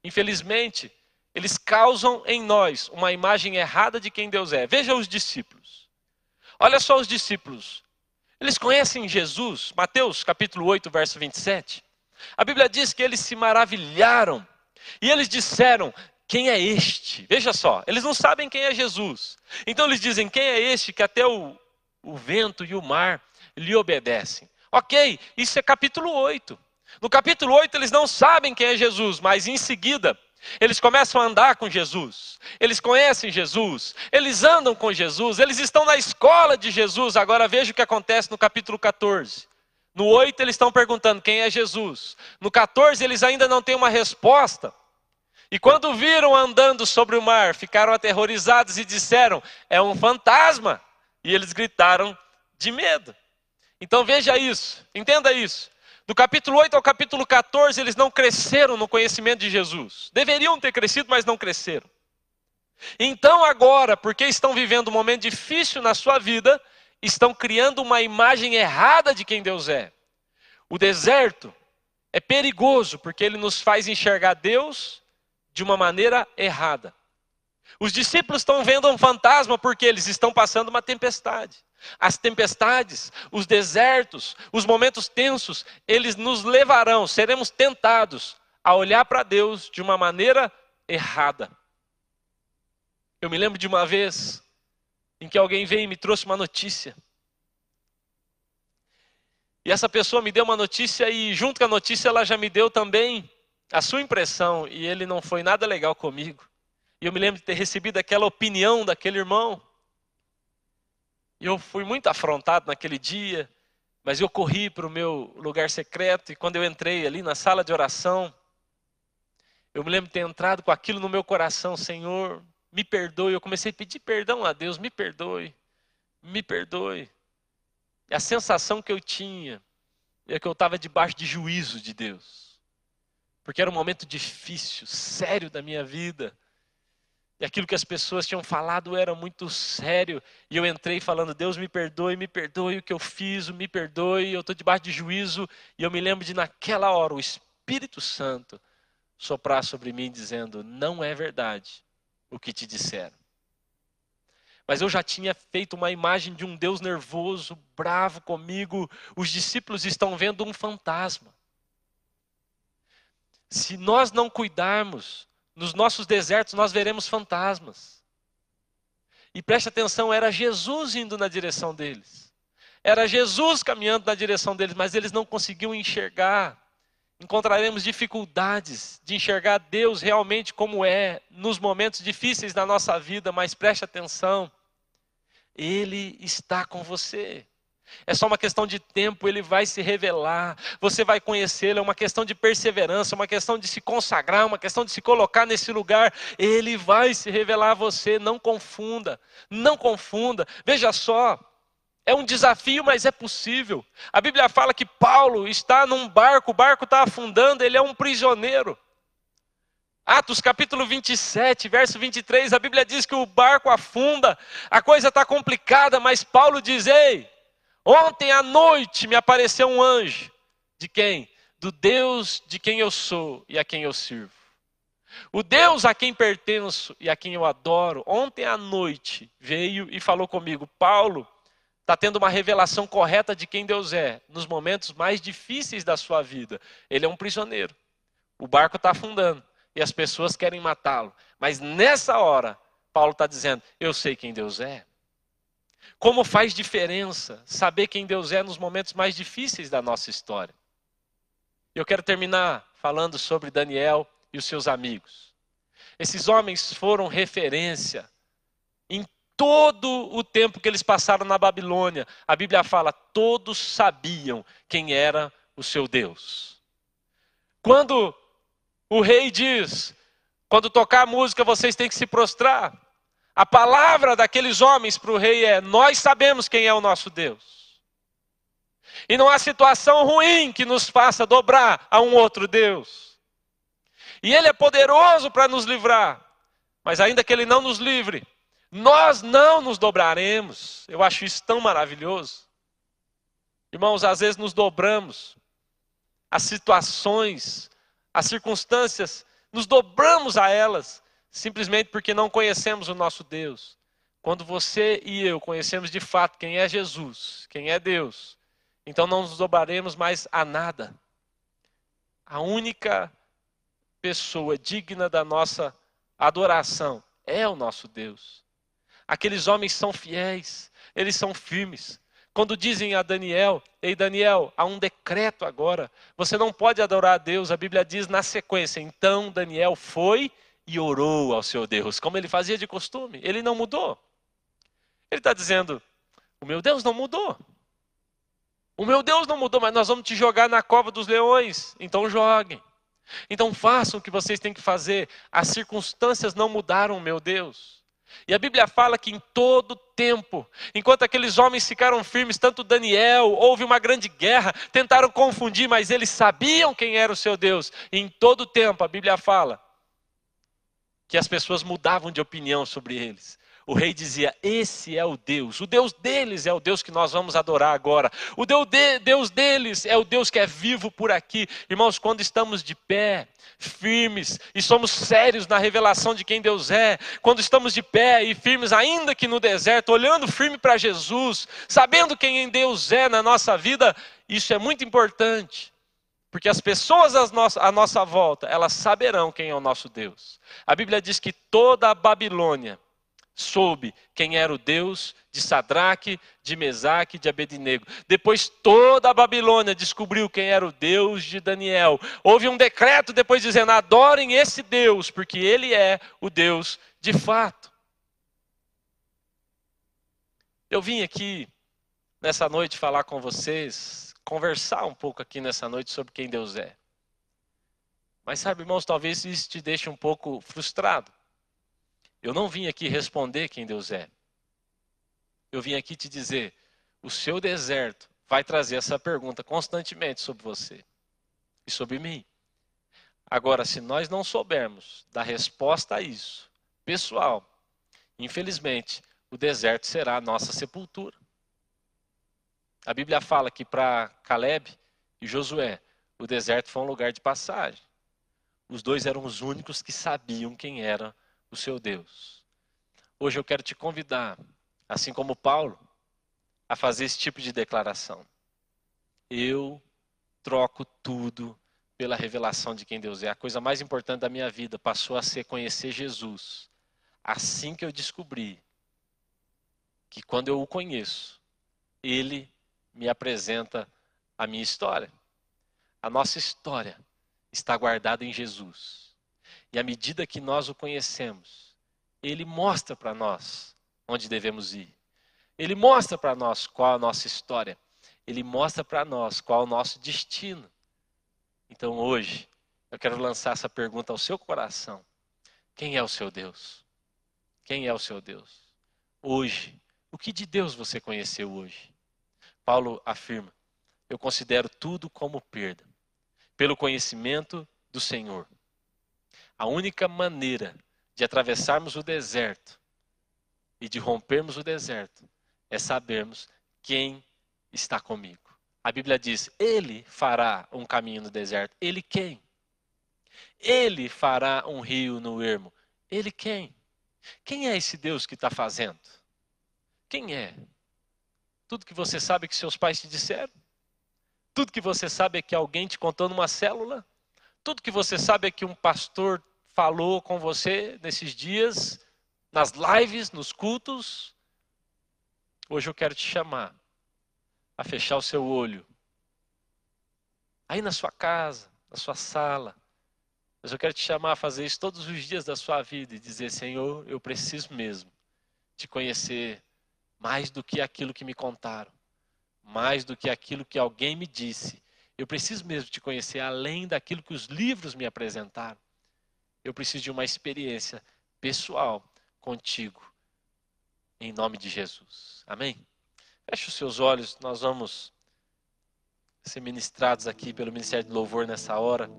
infelizmente, eles causam em nós uma imagem errada de quem Deus é. Veja os discípulos. Olha só os discípulos. Eles conhecem Jesus, Mateus capítulo 8, verso 27. A Bíblia diz que eles se maravilharam e eles disseram: Quem é este? Veja só, eles não sabem quem é Jesus. Então eles dizem: Quem é este que até o, o vento e o mar lhe obedecem? Ok, isso é capítulo 8. No capítulo 8 eles não sabem quem é Jesus, mas em seguida eles começam a andar com Jesus, eles conhecem Jesus, eles andam com Jesus, eles estão na escola de Jesus. Agora veja o que acontece no capítulo 14. No 8 eles estão perguntando quem é Jesus. No 14 eles ainda não têm uma resposta. E quando viram andando sobre o mar, ficaram aterrorizados e disseram: É um fantasma. E eles gritaram de medo. Então veja isso, entenda isso. Do capítulo 8 ao capítulo 14, eles não cresceram no conhecimento de Jesus. Deveriam ter crescido, mas não cresceram. Então, agora, porque estão vivendo um momento difícil na sua vida, estão criando uma imagem errada de quem Deus é. O deserto é perigoso porque ele nos faz enxergar Deus de uma maneira errada. Os discípulos estão vendo um fantasma porque eles estão passando uma tempestade. As tempestades, os desertos, os momentos tensos, eles nos levarão, seremos tentados a olhar para Deus de uma maneira errada. Eu me lembro de uma vez em que alguém veio e me trouxe uma notícia. E essa pessoa me deu uma notícia e junto com a notícia ela já me deu também a sua impressão e ele não foi nada legal comigo. E eu me lembro de ter recebido aquela opinião daquele irmão. E eu fui muito afrontado naquele dia, mas eu corri para o meu lugar secreto e quando eu entrei ali na sala de oração, eu me lembro de ter entrado com aquilo no meu coração, Senhor, me perdoe. Eu comecei a pedir perdão a Deus, me perdoe, me perdoe. E a sensação que eu tinha é que eu estava debaixo de juízo de Deus. Porque era um momento difícil, sério da minha vida. E aquilo que as pessoas tinham falado era muito sério. E eu entrei falando: Deus me perdoe, me perdoe o que eu fiz, me perdoe, eu estou debaixo de juízo. E eu me lembro de, naquela hora, o Espírito Santo soprar sobre mim, dizendo: Não é verdade o que te disseram. Mas eu já tinha feito uma imagem de um Deus nervoso, bravo comigo. Os discípulos estão vendo um fantasma. Se nós não cuidarmos, nos nossos desertos nós veremos fantasmas. E preste atenção, era Jesus indo na direção deles. Era Jesus caminhando na direção deles, mas eles não conseguiam enxergar encontraremos dificuldades de enxergar Deus realmente como é nos momentos difíceis da nossa vida, mas preste atenção, Ele está com você. É só uma questão de tempo, ele vai se revelar, você vai conhecê-lo, é uma questão de perseverança, uma questão de se consagrar, uma questão de se colocar nesse lugar. Ele vai se revelar a você, não confunda, não confunda. Veja só, é um desafio, mas é possível. A Bíblia fala que Paulo está num barco, o barco está afundando, ele é um prisioneiro. Atos capítulo 27, verso 23, a Bíblia diz que o barco afunda, a coisa está complicada, mas Paulo diz: Ei, ontem à noite me apareceu um anjo. De quem? Do Deus de quem eu sou e a quem eu sirvo. O Deus a quem pertenço e a quem eu adoro, ontem à noite veio e falou comigo: Paulo, está tendo uma revelação correta de quem Deus é nos momentos mais difíceis da sua vida. Ele é um prisioneiro. O barco está afundando e as pessoas querem matá-lo. Mas nessa hora, Paulo está dizendo: Eu sei quem Deus é. Como faz diferença saber quem Deus é nos momentos mais difíceis da nossa história. Eu quero terminar falando sobre Daniel e os seus amigos. Esses homens foram referência em todo o tempo que eles passaram na Babilônia. A Bíblia fala: todos sabiam quem era o seu Deus. Quando o rei diz: quando tocar a música, vocês têm que se prostrar. A palavra daqueles homens para o rei é: Nós sabemos quem é o nosso Deus. E não há situação ruim que nos faça dobrar a um outro Deus. E Ele é poderoso para nos livrar. Mas ainda que Ele não nos livre, nós não nos dobraremos. Eu acho isso tão maravilhoso. Irmãos, às vezes nos dobramos as situações, as circunstâncias, nos dobramos a elas, simplesmente porque não conhecemos o nosso Deus. Quando você e eu conhecemos de fato quem é Jesus, quem é Deus, então não nos dobraremos mais a nada. A única pessoa digna da nossa adoração é o nosso Deus. Aqueles homens são fiéis, eles são firmes. Quando dizem a Daniel, ei Daniel, há um decreto agora, você não pode adorar a Deus, a Bíblia diz na sequência, então Daniel foi e orou ao seu Deus, como ele fazia de costume, ele não mudou. Ele está dizendo, o meu Deus não mudou. O meu Deus não mudou, mas nós vamos te jogar na cova dos leões. Então joguem. Então façam o que vocês têm que fazer. As circunstâncias não mudaram, meu Deus. E a Bíblia fala que em todo tempo, enquanto aqueles homens ficaram firmes, tanto Daniel, houve uma grande guerra, tentaram confundir, mas eles sabiam quem era o seu Deus. E em todo tempo, a Bíblia fala que as pessoas mudavam de opinião sobre eles. O rei dizia: Esse é o Deus. O Deus deles é o Deus que nós vamos adorar agora. O Deus, de, Deus deles é o Deus que é vivo por aqui. Irmãos, quando estamos de pé, firmes e somos sérios na revelação de quem Deus é, quando estamos de pé e firmes, ainda que no deserto, olhando firme para Jesus, sabendo quem Deus é na nossa vida, isso é muito importante. Porque as pessoas à nossa volta, elas saberão quem é o nosso Deus. A Bíblia diz que toda a Babilônia soube quem era o Deus de Sadraque, de Mesaque, de Abednego. Depois toda a Babilônia descobriu quem era o Deus de Daniel. Houve um decreto depois dizendo: adorem esse Deus, porque ele é o Deus de fato. Eu vim aqui nessa noite falar com vocês, conversar um pouco aqui nessa noite sobre quem Deus é. Mas sabe, irmãos, talvez isso te deixe um pouco frustrado. Eu não vim aqui responder quem Deus é. Eu vim aqui te dizer: o seu deserto vai trazer essa pergunta constantemente sobre você e sobre mim. Agora, se nós não soubermos dar resposta a isso, pessoal, infelizmente, o deserto será a nossa sepultura. A Bíblia fala que para Caleb e Josué, o deserto foi um lugar de passagem. Os dois eram os únicos que sabiam quem era o seu Deus. Hoje eu quero te convidar, assim como Paulo, a fazer esse tipo de declaração. Eu troco tudo pela revelação de quem Deus é. A coisa mais importante da minha vida passou a ser conhecer Jesus. Assim que eu descobri que quando eu o conheço, ele me apresenta a minha história. A nossa história está guardada em Jesus. E à medida que nós o conhecemos, ele mostra para nós onde devemos ir. Ele mostra para nós qual a nossa história. Ele mostra para nós qual o nosso destino. Então hoje, eu quero lançar essa pergunta ao seu coração: Quem é o seu Deus? Quem é o seu Deus? Hoje, o que de Deus você conheceu hoje? Paulo afirma: Eu considero tudo como perda, pelo conhecimento do Senhor. A única maneira de atravessarmos o deserto e de rompermos o deserto é sabermos quem está comigo. A Bíblia diz: Ele fará um caminho no deserto. Ele quem? Ele fará um rio no ermo. Ele quem? Quem é esse Deus que está fazendo? Quem é? Tudo que você sabe que seus pais te disseram? Tudo que você sabe é que alguém te contou numa célula? Tudo que você sabe é que um pastor falou com você nesses dias, nas lives, nos cultos. Hoje eu quero te chamar a fechar o seu olho. Aí na sua casa, na sua sala, Mas eu quero te chamar a fazer isso todos os dias da sua vida e dizer: Senhor, eu preciso mesmo te conhecer mais do que aquilo que me contaram, mais do que aquilo que alguém me disse. Eu preciso mesmo te conhecer além daquilo que os livros me apresentaram. Eu preciso de uma experiência pessoal contigo, em nome de Jesus. Amém? Feche os seus olhos, nós vamos ser ministrados aqui pelo Ministério de Louvor nessa hora.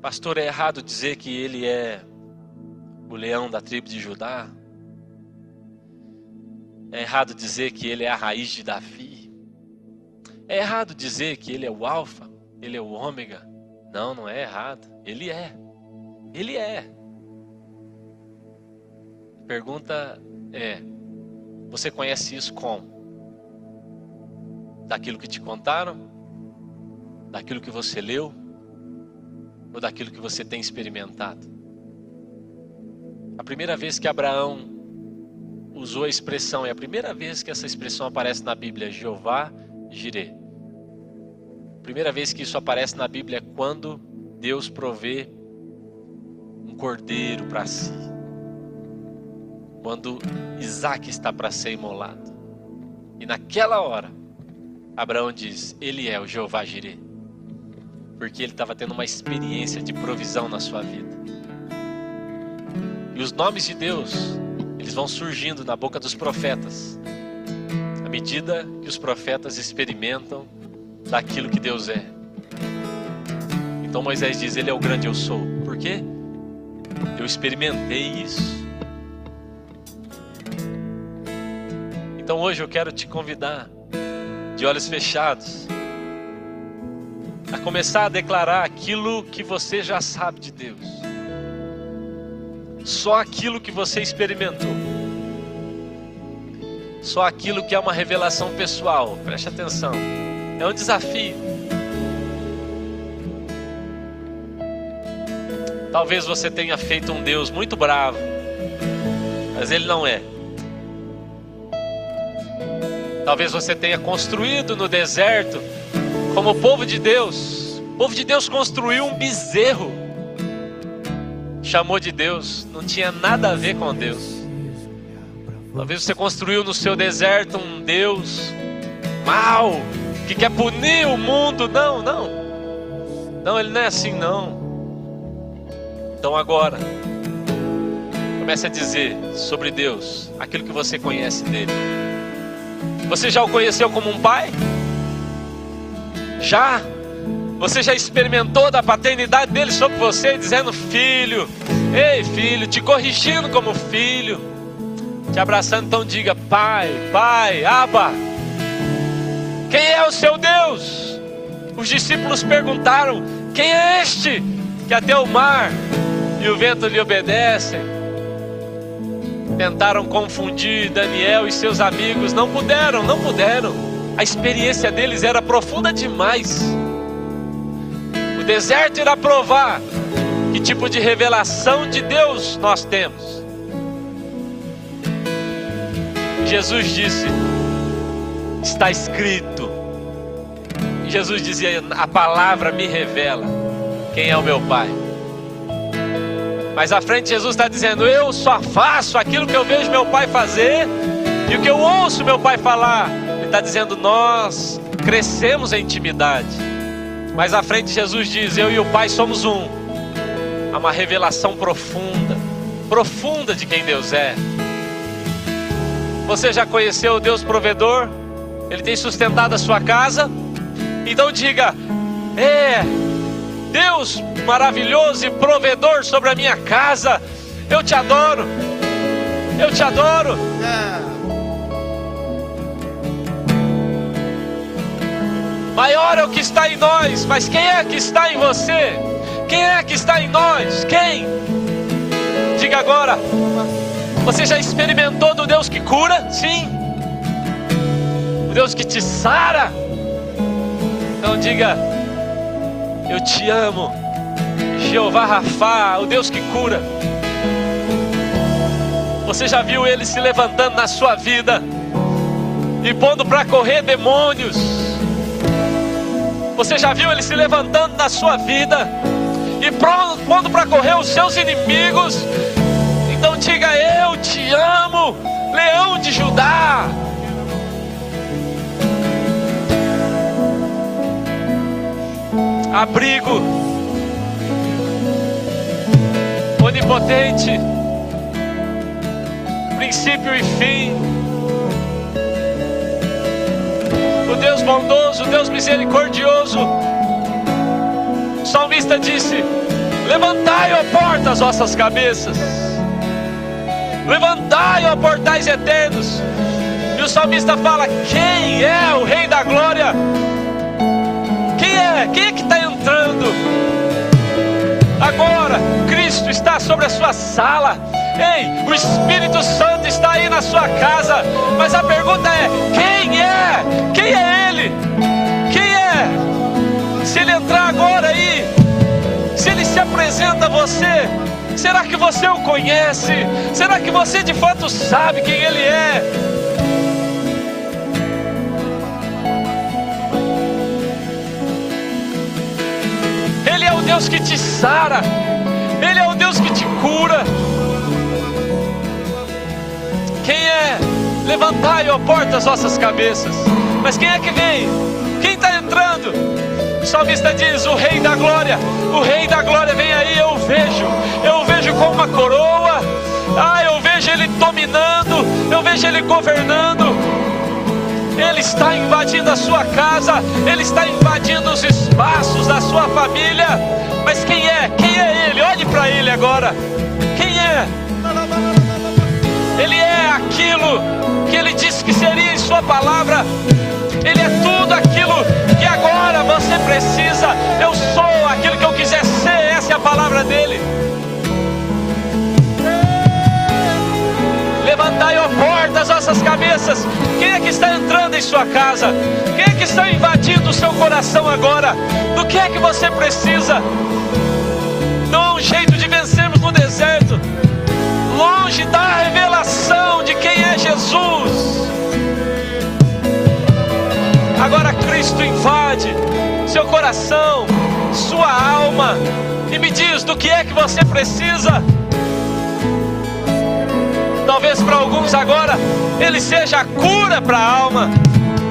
Pastor, é errado dizer que ele é o leão da tribo de Judá? É errado dizer que ele é a raiz de Davi? É errado dizer que ele é o alfa, ele é o ômega? Não, não é errado. Ele é. Ele é. A pergunta é: você conhece isso como? Daquilo que te contaram? Daquilo que você leu? ou daquilo que você tem experimentado? A primeira vez que Abraão usou a expressão, é a primeira vez que essa expressão aparece na Bíblia, Jeová Jireh. Primeira vez que isso aparece na Bíblia é quando Deus provê um cordeiro para si. Quando Isaac está para ser imolado. E naquela hora, Abraão diz: Ele é o Jeová Jireh porque ele estava tendo uma experiência de provisão na sua vida. E os nomes de Deus, eles vão surgindo na boca dos profetas, medida que os profetas experimentam daquilo que Deus é. Então Moisés diz: Ele é o grande eu sou. Por quê? Eu experimentei isso. Então hoje eu quero te convidar, de olhos fechados, a começar a declarar aquilo que você já sabe de Deus. Só aquilo que você experimentou. Só aquilo que é uma revelação pessoal. Preste atenção. É um desafio. Talvez você tenha feito um Deus muito bravo, mas ele não é. Talvez você tenha construído no deserto como o povo de Deus, o povo de Deus construiu um bezerro, chamou de Deus, não tinha nada a ver com Deus. Talvez você construiu no seu deserto um Deus mau, que quer punir o mundo. Não, não. Não, ele não é assim, não. Então agora, comece a dizer sobre Deus aquilo que você conhece dele. Você já o conheceu como um pai? Já? Você já experimentou da paternidade dele sobre você, dizendo: Filho, ei filho, te corrigindo como filho, te abraçando, então diga: Pai, Pai, Abba, quem é o seu Deus? Os discípulos perguntaram: Quem é este que até o mar e o vento lhe obedecem? Tentaram confundir Daniel e seus amigos, não puderam, não puderam a experiência deles era profunda demais. O deserto irá provar que tipo de revelação de Deus nós temos. Jesus disse: Está escrito. Jesus dizia: A palavra me revela quem é o meu Pai. Mas à frente Jesus está dizendo: Eu só faço aquilo que eu vejo meu Pai fazer e o que eu ouço meu Pai falar está dizendo: nós crescemos em intimidade. Mas à frente Jesus diz: eu e o Pai somos um. Há uma revelação profunda, profunda de quem Deus é. Você já conheceu o Deus provedor? Ele tem sustentado a sua casa? Então diga: é, Deus maravilhoso e provedor sobre a minha casa. Eu te adoro. Eu te adoro. Maior é o que está em nós, mas quem é que está em você? Quem é que está em nós? Quem? Diga agora. Você já experimentou do Deus que cura? Sim. O Deus que te sara? Então diga: Eu te amo. Jeová Rafa, o Deus que cura. Você já viu ele se levantando na sua vida? e pondo para correr demônios. Você já viu ele se levantando na sua vida e pondo para correr os seus inimigos. Eu te amo, leão de Judá. Abrigo onipotente, princípio e fim. o Deus bondoso, o Deus misericordioso. O salmista disse: Levantai, ó portas, as vossas cabeças. Levantai, ó portais eternos. E o salmista fala: Quem é o Rei da Glória? Quem é? Quem é que está entrando? Agora, Cristo está sobre a sua sala. Ei, o Espírito Santo está aí na sua casa. Mas a pergunta é: quem é? Quem é Ele? Quem é? Se Ele entrar agora aí, se Ele se apresenta a você, será que você o conhece? Será que você de fato sabe quem Ele é? Ele é o Deus que te sara, Ele é o Deus que te cura. Quem é? Levantai, ó porta, as vossas cabeças. Mas quem é que vem? Quem está entrando? O salmista diz: O Rei da Glória, o Rei da Glória vem aí. Eu vejo, eu vejo com uma coroa. Ah, eu vejo ele dominando, eu vejo ele governando. Ele está invadindo a sua casa, ele está invadindo os espaços da sua família. Mas quem é? Quem é ele? Olhe para ele agora. Aquilo que Ele disse que seria em Sua palavra. Ele é tudo aquilo que agora você precisa. Eu sou aquilo que eu quiser ser, essa é a palavra dele. Levantai, ó portas, as vossas cabeças. Quem é que está entrando em sua casa? Quem é que está invadindo o seu coração agora? Do que é que você precisa? Não há um jeito de vencermos no deserto longe da revelação de quem é Jesus. Agora Cristo invade seu coração, sua alma e me diz do que é que você precisa. Talvez para alguns agora ele seja a cura para a alma,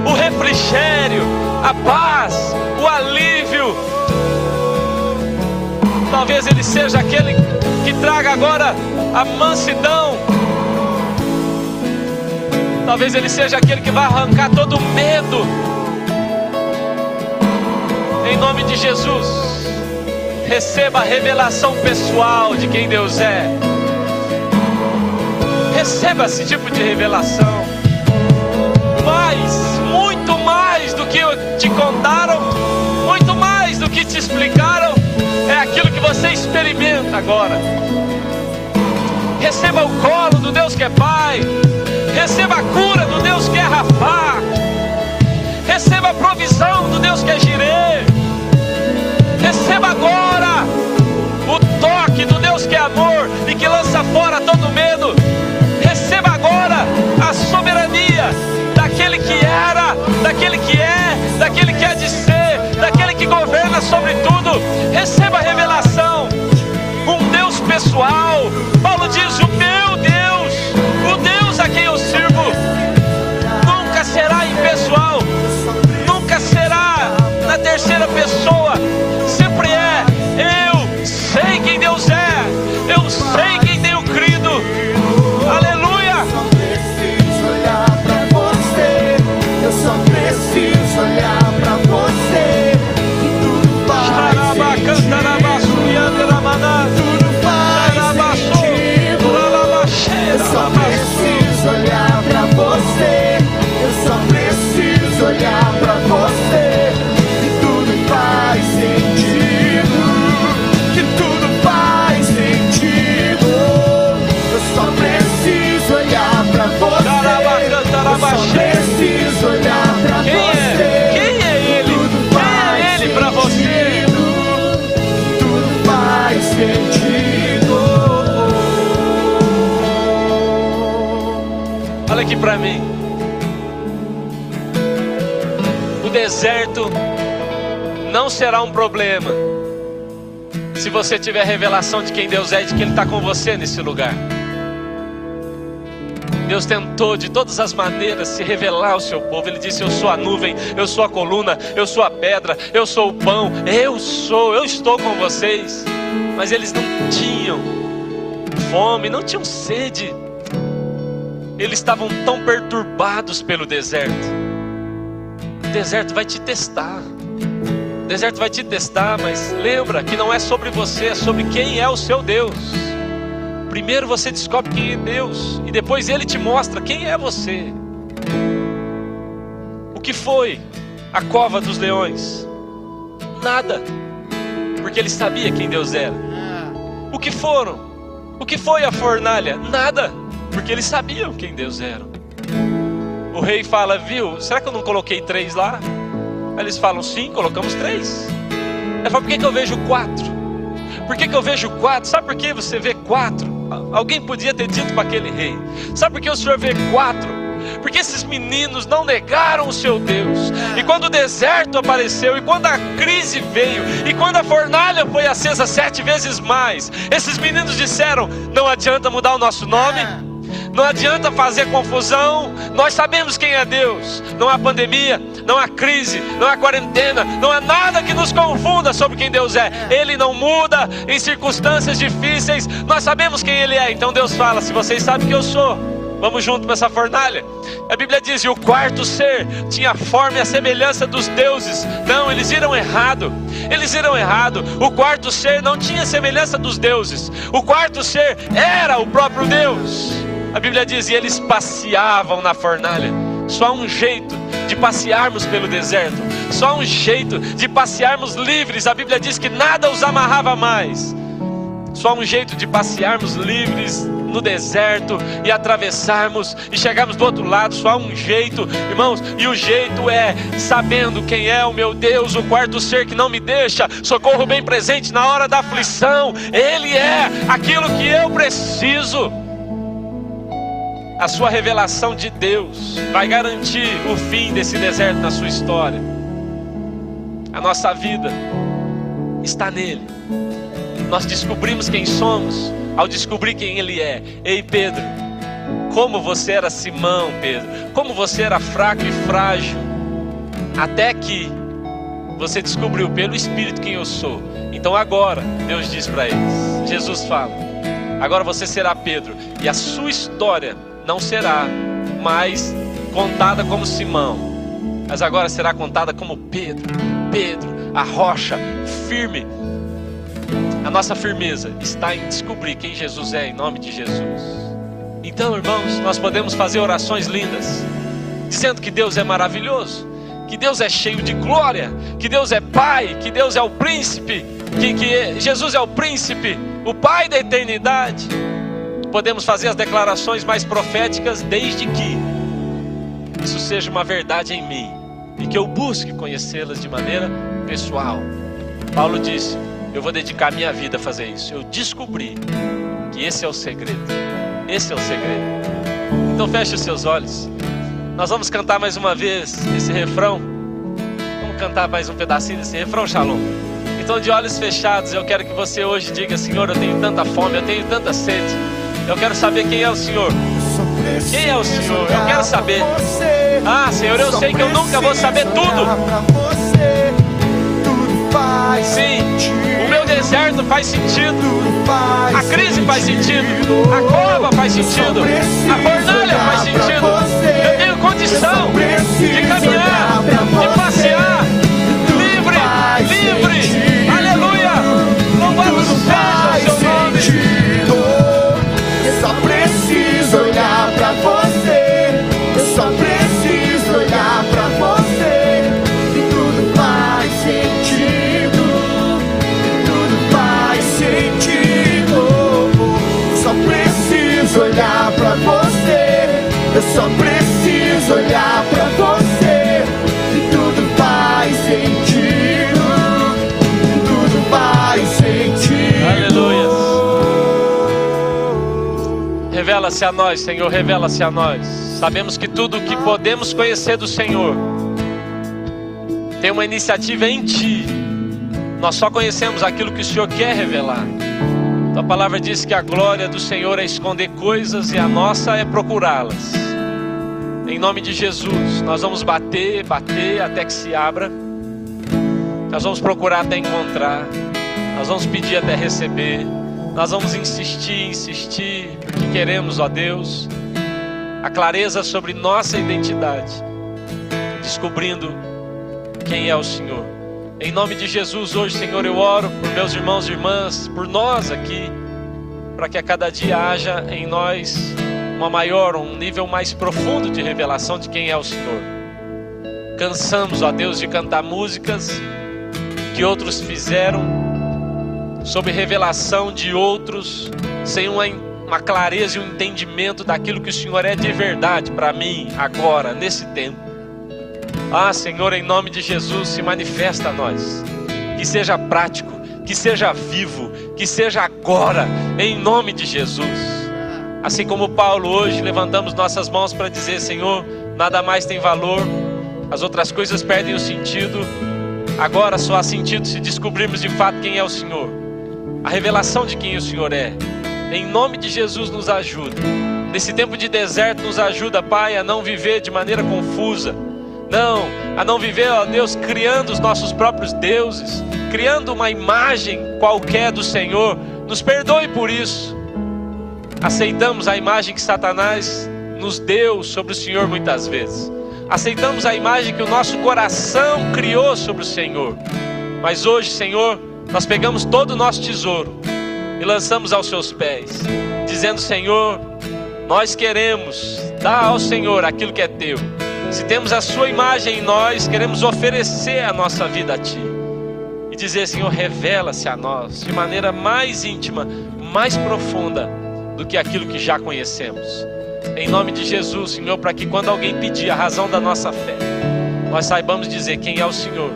o refrigério, a paz, o alívio. Talvez ele seja aquele traga agora a mansidão. Talvez Ele seja aquele que vai arrancar todo o medo. Em nome de Jesus, receba a revelação pessoal de quem Deus é. Receba esse tipo de revelação. Mais, muito mais do que te contaram, muito mais do que te explicaram, você experimenta agora. Receba o colo do Deus que é Pai. Receba a cura do Deus que é Rafá. Receba a provisão do Deus que é Jirê. Receba agora pessoa, deserto não será um problema se você tiver revelação de quem Deus é e de que Ele está com você nesse lugar. Deus tentou de todas as maneiras se revelar ao seu povo. Ele disse: Eu sou a nuvem, eu sou a coluna, eu sou a pedra, eu sou o pão, eu sou, eu estou com vocês. Mas eles não tinham fome, não tinham sede. Eles estavam tão perturbados pelo deserto. Deserto vai te testar. O deserto vai te testar, mas lembra que não é sobre você, é sobre quem é o seu Deus. Primeiro você descobre quem é Deus e depois ele te mostra quem é você. O que foi a cova dos leões? Nada, porque ele sabia quem Deus era. O que foram? O que foi a fornalha? Nada, porque eles sabiam quem Deus era. O rei fala: Viu, será que eu não coloquei três lá? Aí eles falam: Sim, colocamos três. Ele fala: Por que, que eu vejo quatro? Por que, que eu vejo quatro? Sabe por que você vê quatro? Alguém podia ter dito para aquele rei: Sabe por que o senhor vê quatro? Porque esses meninos não negaram o seu Deus. E quando o deserto apareceu, e quando a crise veio, e quando a fornalha foi acesa sete vezes mais, esses meninos disseram: Não adianta mudar o nosso nome. Não adianta fazer confusão, nós sabemos quem é Deus. Não há pandemia, não há crise, não há quarentena, não há nada que nos confunda sobre quem Deus é. Ele não muda em circunstâncias difíceis, nós sabemos quem Ele é. Então Deus fala: se vocês sabem que eu sou, vamos junto nessa fornalha. A Bíblia diz: e o quarto ser tinha forma e a semelhança dos deuses. Não, eles viram errado. Eles viram errado. O quarto ser não tinha semelhança dos deuses. O quarto ser era o próprio Deus. A Bíblia diz: e eles passeavam na fornalha. Só um jeito de passearmos pelo deserto, só um jeito de passearmos livres. A Bíblia diz que nada os amarrava mais. Só um jeito de passearmos livres no deserto e atravessarmos e chegarmos do outro lado. Só um jeito, irmãos, e o jeito é sabendo quem é o meu Deus, o quarto ser que não me deixa, socorro bem presente na hora da aflição. Ele é aquilo que eu preciso a sua revelação de Deus vai garantir o fim desse deserto na sua história. A nossa vida está nele. Nós descobrimos quem somos ao descobrir quem ele é. Ei, Pedro, como você era Simão, Pedro, como você era fraco e frágil, até que você descobriu pelo Espírito quem eu sou. Então agora, Deus diz para eles, Jesus fala, agora você será Pedro, e a sua história não será mais contada como Simão, mas agora será contada como Pedro. Pedro, a rocha firme. A nossa firmeza está em descobrir quem Jesus é, em nome de Jesus. Então, irmãos, nós podemos fazer orações lindas, dizendo que Deus é maravilhoso, que Deus é cheio de glória, que Deus é Pai, que Deus é o príncipe, que, que Jesus é o príncipe, o Pai da eternidade podemos fazer as declarações mais proféticas desde que isso seja uma verdade em mim e que eu busque conhecê-las de maneira pessoal. Paulo disse: Eu vou dedicar minha vida a fazer isso. Eu descobri que esse é o segredo. Esse é o segredo. Então feche os seus olhos. Nós vamos cantar mais uma vez esse refrão. Vamos cantar mais um pedacinho desse refrão, Shalom. Então, de olhos fechados, eu quero que você hoje diga: Senhor, eu tenho tanta fome, eu tenho tanta sede. Eu quero saber quem é o Senhor. Quem é o Senhor? Eu quero saber. Ah, Senhor, eu sei que eu nunca vou saber tudo. Sim, o meu deserto faz sentido. A crise faz sentido. A cova faz sentido. A fornalha faz sentido. Eu tenho condição de caminhar, de passear. Livre, livre. Aleluia. Louvado seja o seu nome. Só preciso olhar pra você. E tudo faz sentido. Tudo faz sentido. Aleluia. Revela-se a nós, Senhor, revela-se a nós. Sabemos que tudo o que podemos conhecer do Senhor Tem uma iniciativa em ti. Nós só conhecemos aquilo que o Senhor quer revelar. A palavra diz que a glória do Senhor é esconder coisas e a nossa é procurá-las. Em nome de Jesus, nós vamos bater, bater até que se abra. Nós vamos procurar até encontrar. Nós vamos pedir até receber. Nós vamos insistir, insistir, porque queremos, ó Deus, a clareza sobre nossa identidade, descobrindo quem é o Senhor. Em nome de Jesus, hoje, Senhor, eu oro por meus irmãos e irmãs, por nós aqui, para que a cada dia haja em nós uma maior, um nível mais profundo de revelação de quem é o Senhor. Cansamos, ó Deus, de cantar músicas que outros fizeram sob revelação de outros, sem uma, uma clareza e um entendimento daquilo que o Senhor é de verdade para mim, agora, nesse tempo. Ah, Senhor, em nome de Jesus, se manifesta a nós, que seja prático, que seja vivo, que seja agora, em nome de Jesus. Assim como Paulo hoje, levantamos nossas mãos para dizer: Senhor, nada mais tem valor, as outras coisas perdem o sentido, agora só há sentido se descobrirmos de fato quem é o Senhor a revelação de quem o Senhor é. Em nome de Jesus, nos ajuda. Nesse tempo de deserto, nos ajuda, Pai, a não viver de maneira confusa. Não, a não viver, ó Deus, criando os nossos próprios deuses, criando uma imagem qualquer do Senhor. Nos perdoe por isso. Aceitamos a imagem que Satanás nos deu sobre o Senhor muitas vezes. Aceitamos a imagem que o nosso coração criou sobre o Senhor. Mas hoje, Senhor, nós pegamos todo o nosso tesouro e lançamos aos seus pés, dizendo: Senhor, nós queremos dar ao Senhor aquilo que é teu. Se temos a sua imagem em nós, queremos oferecer a nossa vida a ti. E dizer, Senhor, revela-se a nós de maneira mais íntima, mais profunda do que aquilo que já conhecemos. Em nome de Jesus, Senhor, para que quando alguém pedir a razão da nossa fé, nós saibamos dizer quem é o Senhor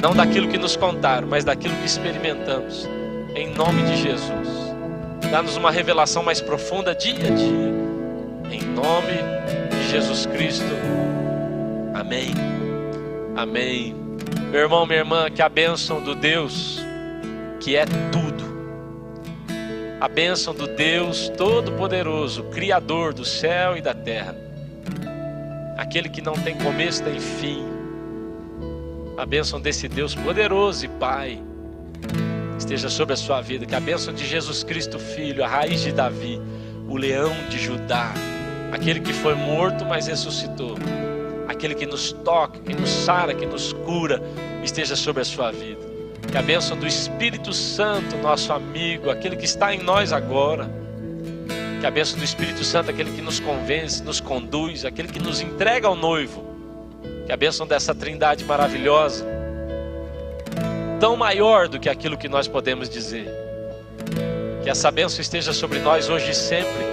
não daquilo que nos contaram, mas daquilo que experimentamos. Em nome de Jesus. Dá-nos uma revelação mais profunda dia a dia. Em nome de Jesus Cristo. Amém. Amém. Meu irmão, minha irmã, que a bênção do Deus, que é tudo, a bênção do Deus Todo-Poderoso, Criador do céu e da terra, aquele que não tem começo nem fim, a bênção desse Deus poderoso e Pai esteja sobre a sua vida. Que a bênção de Jesus Cristo, Filho, a raiz de Davi, o leão de Judá, aquele que foi morto, mas ressuscitou, aquele que nos toca, que nos sara, que nos cura, esteja sobre a sua vida. Que a bênção do Espírito Santo, nosso amigo, aquele que está em nós agora, que a bênção do Espírito Santo, aquele que nos convence, nos conduz, aquele que nos entrega ao noivo, que a bênção dessa trindade maravilhosa, tão maior do que aquilo que nós podemos dizer, que essa bênção esteja sobre nós hoje e sempre,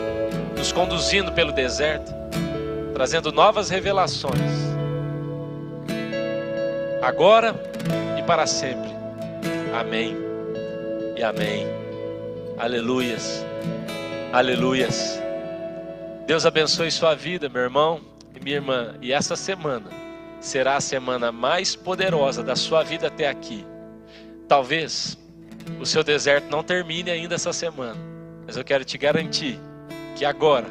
nos conduzindo pelo deserto, trazendo novas revelações, agora e para sempre. Amém e amém. Aleluias, aleluias. Deus abençoe sua vida, meu irmão e minha irmã, e essa semana será a semana mais poderosa da sua vida até aqui. Talvez o seu deserto não termine ainda essa semana, mas eu quero te garantir que agora,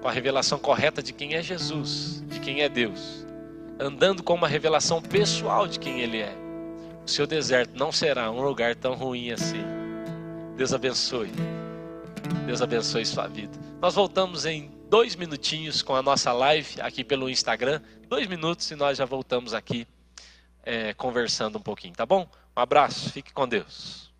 com a revelação correta de quem é Jesus, de quem é Deus, andando com uma revelação pessoal de quem Ele é, o seu deserto não será um lugar tão ruim assim. Deus abençoe. Deus abençoe sua vida. Nós voltamos em dois minutinhos com a nossa live aqui pelo Instagram. Dois minutos e nós já voltamos aqui é, conversando um pouquinho, tá bom? Um abraço, fique com Deus.